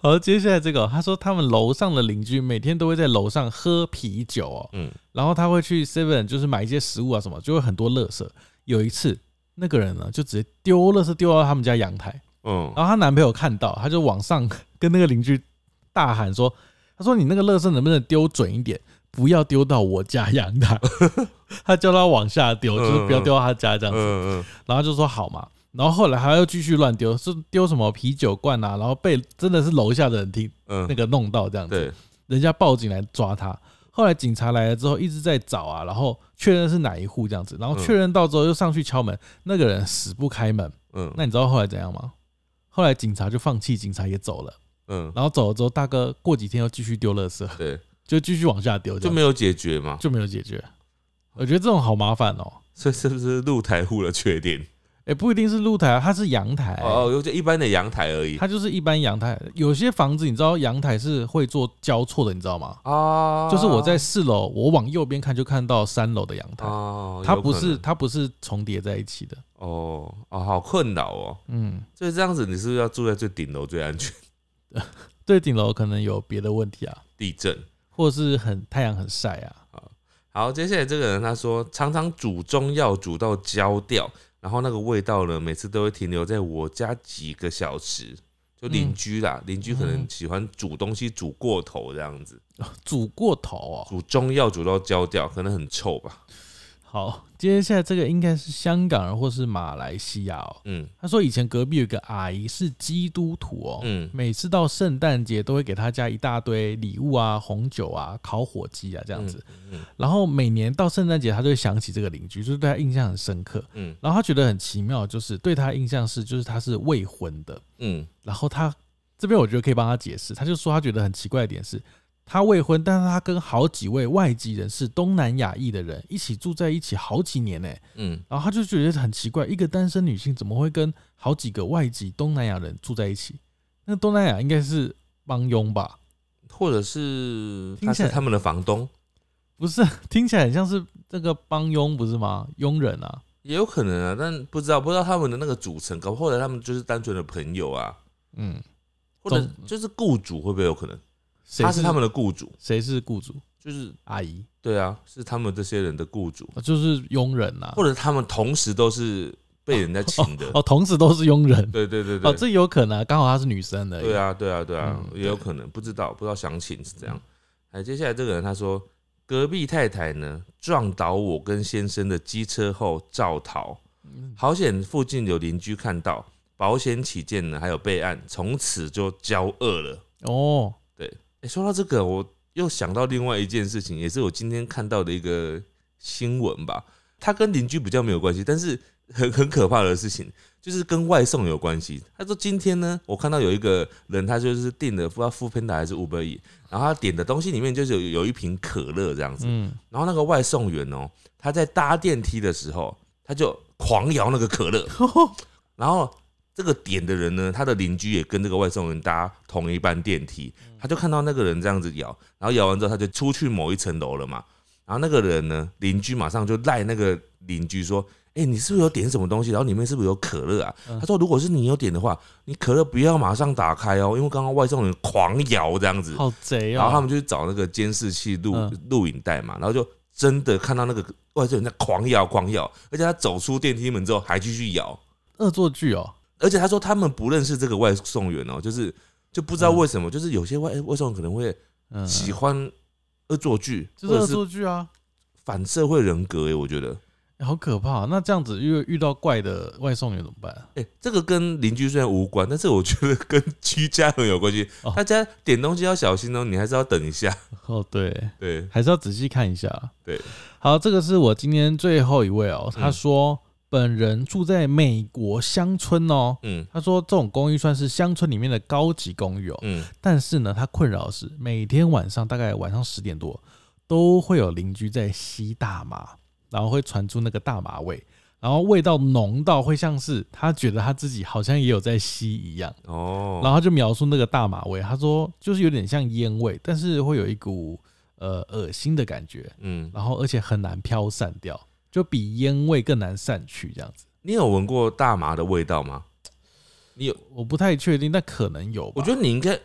S1: 好，接下来这个，他说他们楼上的邻居每天都会在楼上喝啤酒哦，
S2: 嗯
S1: 然后他会去 Seven 就是买一些食物啊什么，就会很多垃圾。有一次，那个人呢就直接丢垃圾丢到他们家阳台，
S2: 嗯
S1: 然后她男朋友看到，他就往上跟那个邻居大喊说：“他说你那个垃圾能不能丢准一点，不要丢到我家阳台，他叫他往下丢，就是不要丢到他家这样子。然后就说好嘛，然后后来还要继续乱丢，是丢什么啤酒罐啊，然后被真的是楼下的人听
S2: 嗯，
S1: 那个弄到这样子，
S2: 对，
S1: 人家报警来抓他。后来警察来了之后一直在找啊，然后确认是哪一户这样子，然后
S2: 嗯
S1: 确认到之后又上去敲门，那个人死不开门。
S2: 嗯
S1: 那你知道后来怎样吗？后来警察就放弃，警察也走了。
S2: 嗯，
S1: 然后走了之后，大哥过几天又继续丢垃圾，
S2: 对，
S1: 就继续往下丢，
S2: 就没有解决嘛。
S1: 就没有解决。我觉得这种好麻烦哦。
S2: 所以是不是露台户的缺点？
S1: 哎、不一定是露台啊，它是阳台、
S2: 哦，有就一般的阳台而已
S1: 它就是一般阳台。有些房子你知道阳台是会做交错的，你知道吗？
S2: 啊。
S1: 就是我在四楼，我往右边看就看到三楼的阳台，
S2: 哦，
S1: 它不是它不是重叠在一起的。
S2: 哦哦，好困扰哦。
S1: 嗯，
S2: 所以这样子，你是不是要住在最顶楼最安全？
S1: 对顶楼可能有别的问题啊，
S2: 地震。
S1: 或是很太阳很晒啊。
S2: 好，接下来这个人他说，常常煮中药煮到焦掉，然后那个味道呢，每次都会停留在我家几个小时。就邻居啦，邻、居可能
S1: 嗯
S2: 喜欢煮东西煮过头这样子，
S1: 煮过头哦。
S2: 煮中药煮到焦掉，可能很臭吧。
S1: 好，接下来这个应该是香港人或是马来西亚哦。
S2: 嗯
S1: 他说以前隔壁有个阿姨是基督徒哦，
S2: 嗯
S1: 每次到圣诞节都会给他家一大堆礼物啊、红酒啊、烤火鸡啊这样子。
S2: 嗯
S1: 然后每年到圣诞节，他就会想起这个邻居，就是对他印象很深刻。
S2: 嗯
S1: 然后他觉得很奇妙，就是对他印象是，就是他是未婚的。
S2: 嗯
S1: 然后他这边我觉得可以帮他解释，他就说他觉得很奇怪的点是，他未婚，但是他跟好几位外籍人士、东南亚裔的人一起住在一起好几年呢。
S2: 嗯
S1: 然后他就觉得很奇怪，一个单身女性怎么会跟好几个外籍东南亚人住在一起？那东南亚应该是帮佣吧？
S2: 或者是
S1: 听起来
S2: 他是他们的房东，
S1: 不是，听起来很像是这个帮佣，不是吗？佣人啊，
S2: 也有可能啊，但不知道不知道他们的那个组成，搞不好后来他们就是单纯的朋友啊，
S1: 嗯，
S2: 或者就是雇主会不会有可能？
S1: 谁
S2: 他是他们的雇主，
S1: 谁是雇主？
S2: 就是
S1: 阿姨，
S2: 对啊，是他们这些人的雇主，
S1: 就是佣人呐、啊。
S2: 或者他们同时都是被人家请的。
S1: 哦，同时都是佣人。
S2: 对对对对，
S1: 哦，这有可能、啊，刚好她是女生的。
S2: 对，啊对啊对啊，
S1: 嗯
S2: 也有可能不知道不知道详情是这样。哎，接下来这个人他说，隔壁太太呢撞倒我跟先生的机车后照逃，
S1: 嗯
S2: 好险附近有邻居看到，保险起见呢还有备案，从此就交恶了。
S1: 哦，
S2: 哎、说到这个，我又想到另外一件事情，也是我今天看到的一个新闻吧。它跟邻居比较没有关系，但是很很可怕的事情，就是跟外送有关系。他说今天呢，我看到有一个人，他就是订的不知道富偏达还是五百亿，然后他点的东西里面就是有有一瓶可乐这样子，
S1: 嗯，
S2: 然后那个外送员哦、他在搭电梯的时候，他就狂摇那个可乐，然后这个点的人呢，他的邻居也跟这个外送员搭同一班电梯，他就看到那个人这样子摇，然后摇完之后他就出去某一层楼了嘛，然后那个人呢，邻居马上就赖那个邻居说。哎、你是不是有点什么东西？然后里面是不是有可乐啊？
S1: 嗯
S2: 他说，如果是你有点的话，你可乐不要马上打开哦，因为刚刚外送员狂摇这样子。
S1: 好贼哦。
S2: 然后他们就去找那个监视器录
S1: 嗯
S2: 录影带嘛，然后就真的看到那个外送人在狂摇狂摇，而且他走出电梯门之后还继续摇，
S1: 恶作剧哦。
S2: 而且他说他们不认识这个外送员哦，就是就不知道为什么，就是有些外外送可能会
S1: 嗯，
S2: 喜欢恶作剧，
S1: 就是恶作剧啊。
S2: 反社会人格欸，我觉得。
S1: 欸好可怕、那这样子遇遇到怪的外送员怎么办？
S2: 哎、这个跟邻居虽然无关，但是我觉得跟居家很有关系
S1: 哦。
S2: 大家点东西要小心哦，你还是要等一下。
S1: 哦，对，
S2: 对，
S1: 还是要仔细看一下。
S2: 对，
S1: 好，这个是我今天最后一位哦。他
S2: 嗯
S1: 说本人住在美国乡村哦。
S2: 嗯
S1: 他说这种公寓算是乡村里面的高级公寓哦，
S2: 嗯
S1: 但是呢，他困扰的是每天晚上大概晚上十点多都会有邻居在吸大麻，然后会传出那个大麻味，然后味道浓到会像是他觉得他自己好像也有在吸一样。
S2: 哦，
S1: 然后他就描述那个大麻味，他说就是有点像烟味，但是会有一股呃恶心的感觉，
S2: 嗯，
S1: 然后而且很难飘散掉，就比烟味更难散去这样子。
S2: 你有闻过大麻的味道吗？你有？
S1: 我不太确定，但可能有吧。
S2: 我觉得你应该，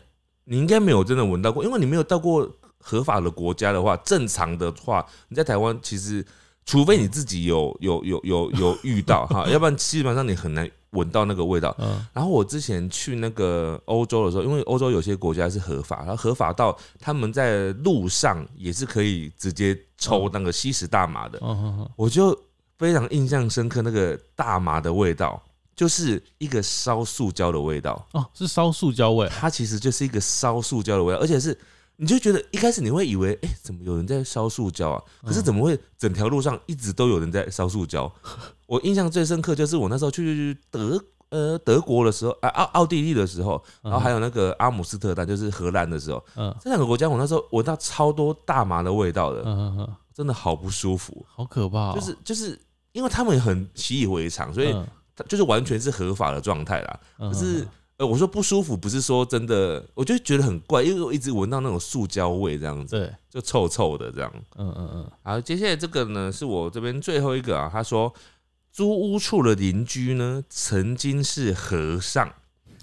S2: 你应该没有真的闻到过，因为你没有到过合法的国家的话，正常的话，你在台湾其实，除非你自己有有有有有遇到哈，要不然基本上你很难闻到那个味道。
S1: 嗯
S2: 然后我之前去那个欧洲的时候，因为欧洲有些国家是合法，然后合法到他们在路上也是可以直接抽那个吸食大麻的，
S1: 嗯
S2: 我就非常印象深刻，那个大麻的味道就是一个烧塑胶的味道，
S1: 哦，是烧塑胶味，
S2: 它其实就是一个烧塑胶的味道，而且是。你就觉得一开始你会以为，哎、怎么有人在烧塑胶啊？可是怎么会整条路上一直都有人在烧塑胶？我印象最深刻就是我那时候去德呃德国的时候，啊奥奥地利的时候，然后还有那个阿姆斯特丹，就是荷兰的时候，
S1: 嗯
S2: 这两个国家我那时候闻到超多大麻的味道的，
S1: 嗯嗯嗯，
S2: 真的好不舒服。
S1: 好可怕哦，
S2: 就是就是因为他们很习以为常，所以就是完全是合法的状态啦。
S1: 嗯
S2: 可是呃，我说不舒服，不是说真的，我就觉得很怪，因为我一直闻到那种塑胶味，这样子
S1: 对，
S2: 就臭臭的这样。
S1: 嗯嗯嗯，
S2: 好，接下来这个呢，是我这边最后一个啊。他说，租屋处的邻居呢，曾经是和尚，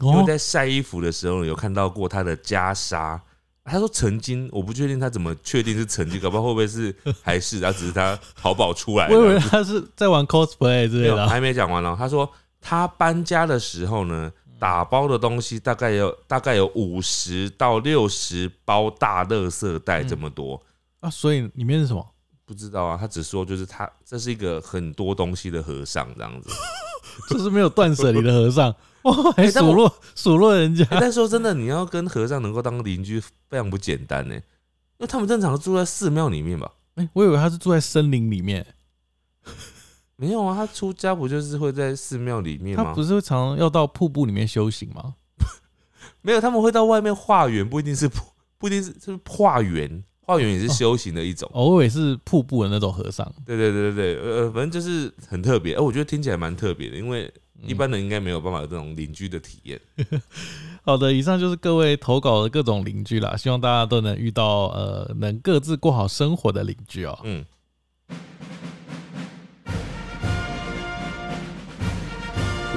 S2: 因为
S1: 哦，
S2: 在晒衣服的时候有看到过他的袈裟。他说曾经，我不确定他怎么确定是曾经，搞不好会不会是还是，他只是他淘宝出来的。
S1: 我以为他是在玩 cosplay 之类的
S2: 还没讲完哦。他说他搬家的时候呢，打包的东西大概有大概有五十到六十包大垃圾袋这么多。
S1: 啊，所以里面是什么？
S2: 不知道啊，他只说就是他这是一个很多东西的和尚这样子。
S1: 这是没有断舍离的和尚，哇，还数落数落人家，
S2: 欸但说真的，你要跟和尚能够当邻居非常不简单呢，因为他们正常住在寺庙里面吧？
S1: 哎，我以为他是住在森林里面，
S2: 没有啊，他出家不就是会在寺庙里面吗
S1: 他不？是常常要到瀑布里面修行吗？
S2: 没有，他们会到外面化缘，不一定是不不一定是是化缘，化缘也是修行的一种。
S1: 哦我以为是瀑布的那种和尚，
S2: 对对对对对，呃，反正就是很特别，哎、我觉得听起来蛮特别的，因为
S1: 嗯
S2: 一般人应该没有办法有这种邻居的体验。
S1: 好的，以上就是各位投稿的各种邻居啦，希望大家都能遇到呃能各自过好生活的邻居哦。
S2: 嗯，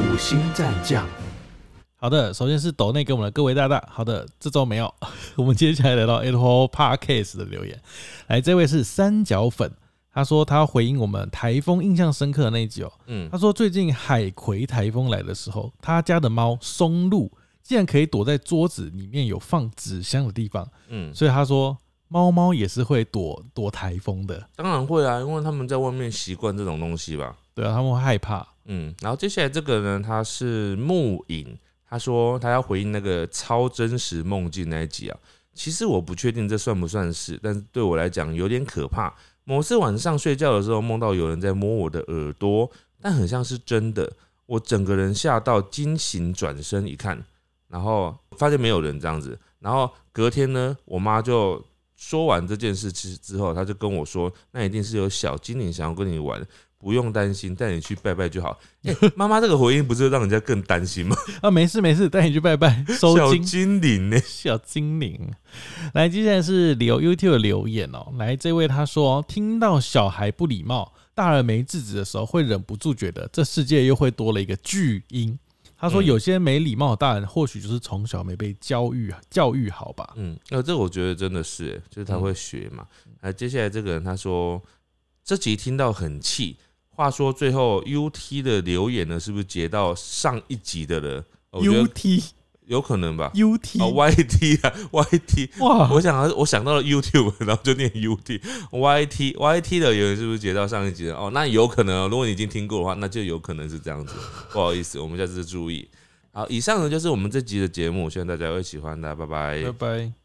S3: 五星战将，
S1: 好的，首先是抖内给我们的各位大大，好的，这周没有，我们接下来来到 Apple Podcast 的留言，来，这位是三角粉，他说他要回应我们台风印象深刻的那一集哦，
S2: 嗯。
S1: 他说最近海葵台风来的时候，他家的猫松露竟然可以躲在桌子里面有放纸箱的地方，
S2: 嗯，
S1: 所以他说猫猫也是会躲躲台风的，
S2: 当然会啊，因为他们在外面习惯这种东西吧。
S1: 对啊，他们会害怕。
S2: 嗯，然后接下来这个呢，他是木影，他说他要回应那个超真实梦境那一集啊。其实我不确定这算不算是，但是对我来讲有点可怕。某次晚上睡觉的时候，梦到有人在摸我的耳朵，但很像是真的。我整个人吓到，惊醒，转身一看，然后发现没有人这样子。然后隔天呢，我妈就说完这件事之之后，她就跟我说，那一定是有小精灵想要跟你玩，不用担心，带你去拜拜就好。欸 妈妈这个回应不是让人家更担心吗？
S1: 啊，没事没事，带你去拜拜，收
S2: 小。精灵呢？
S1: 小精灵，来，接下来是留 YouTube 的留言哦。来，这位他说，听到小孩不礼貌、大人没制止的时候，会忍不住觉得这世界又会多了一个巨婴。他说，
S2: 嗯
S1: 有些没礼貌的大人，或许就是从小没被教育教育好吧。
S2: 嗯，那这我觉得真的是欸，就是他会学嘛。那、接下来这个人他说，这集听到很气。话说最后 UT 的留言呢，是不是截到上一集的了
S1: ？UT
S2: 有可能吧。
S1: UT
S2: 哦，YT 啊，YT，
S1: 哇，
S2: 我想啊，我想到了 YouTube，然后就念 UT，YT YT 的留言是不是截到上一集的？哦，那有可能、哦，如果你已经听过的话，那就有可能是这样子。不好意思，我们下次注意。好，以上呢就是我们这集的节目，希望大家会喜欢，大家拜拜
S1: 拜拜。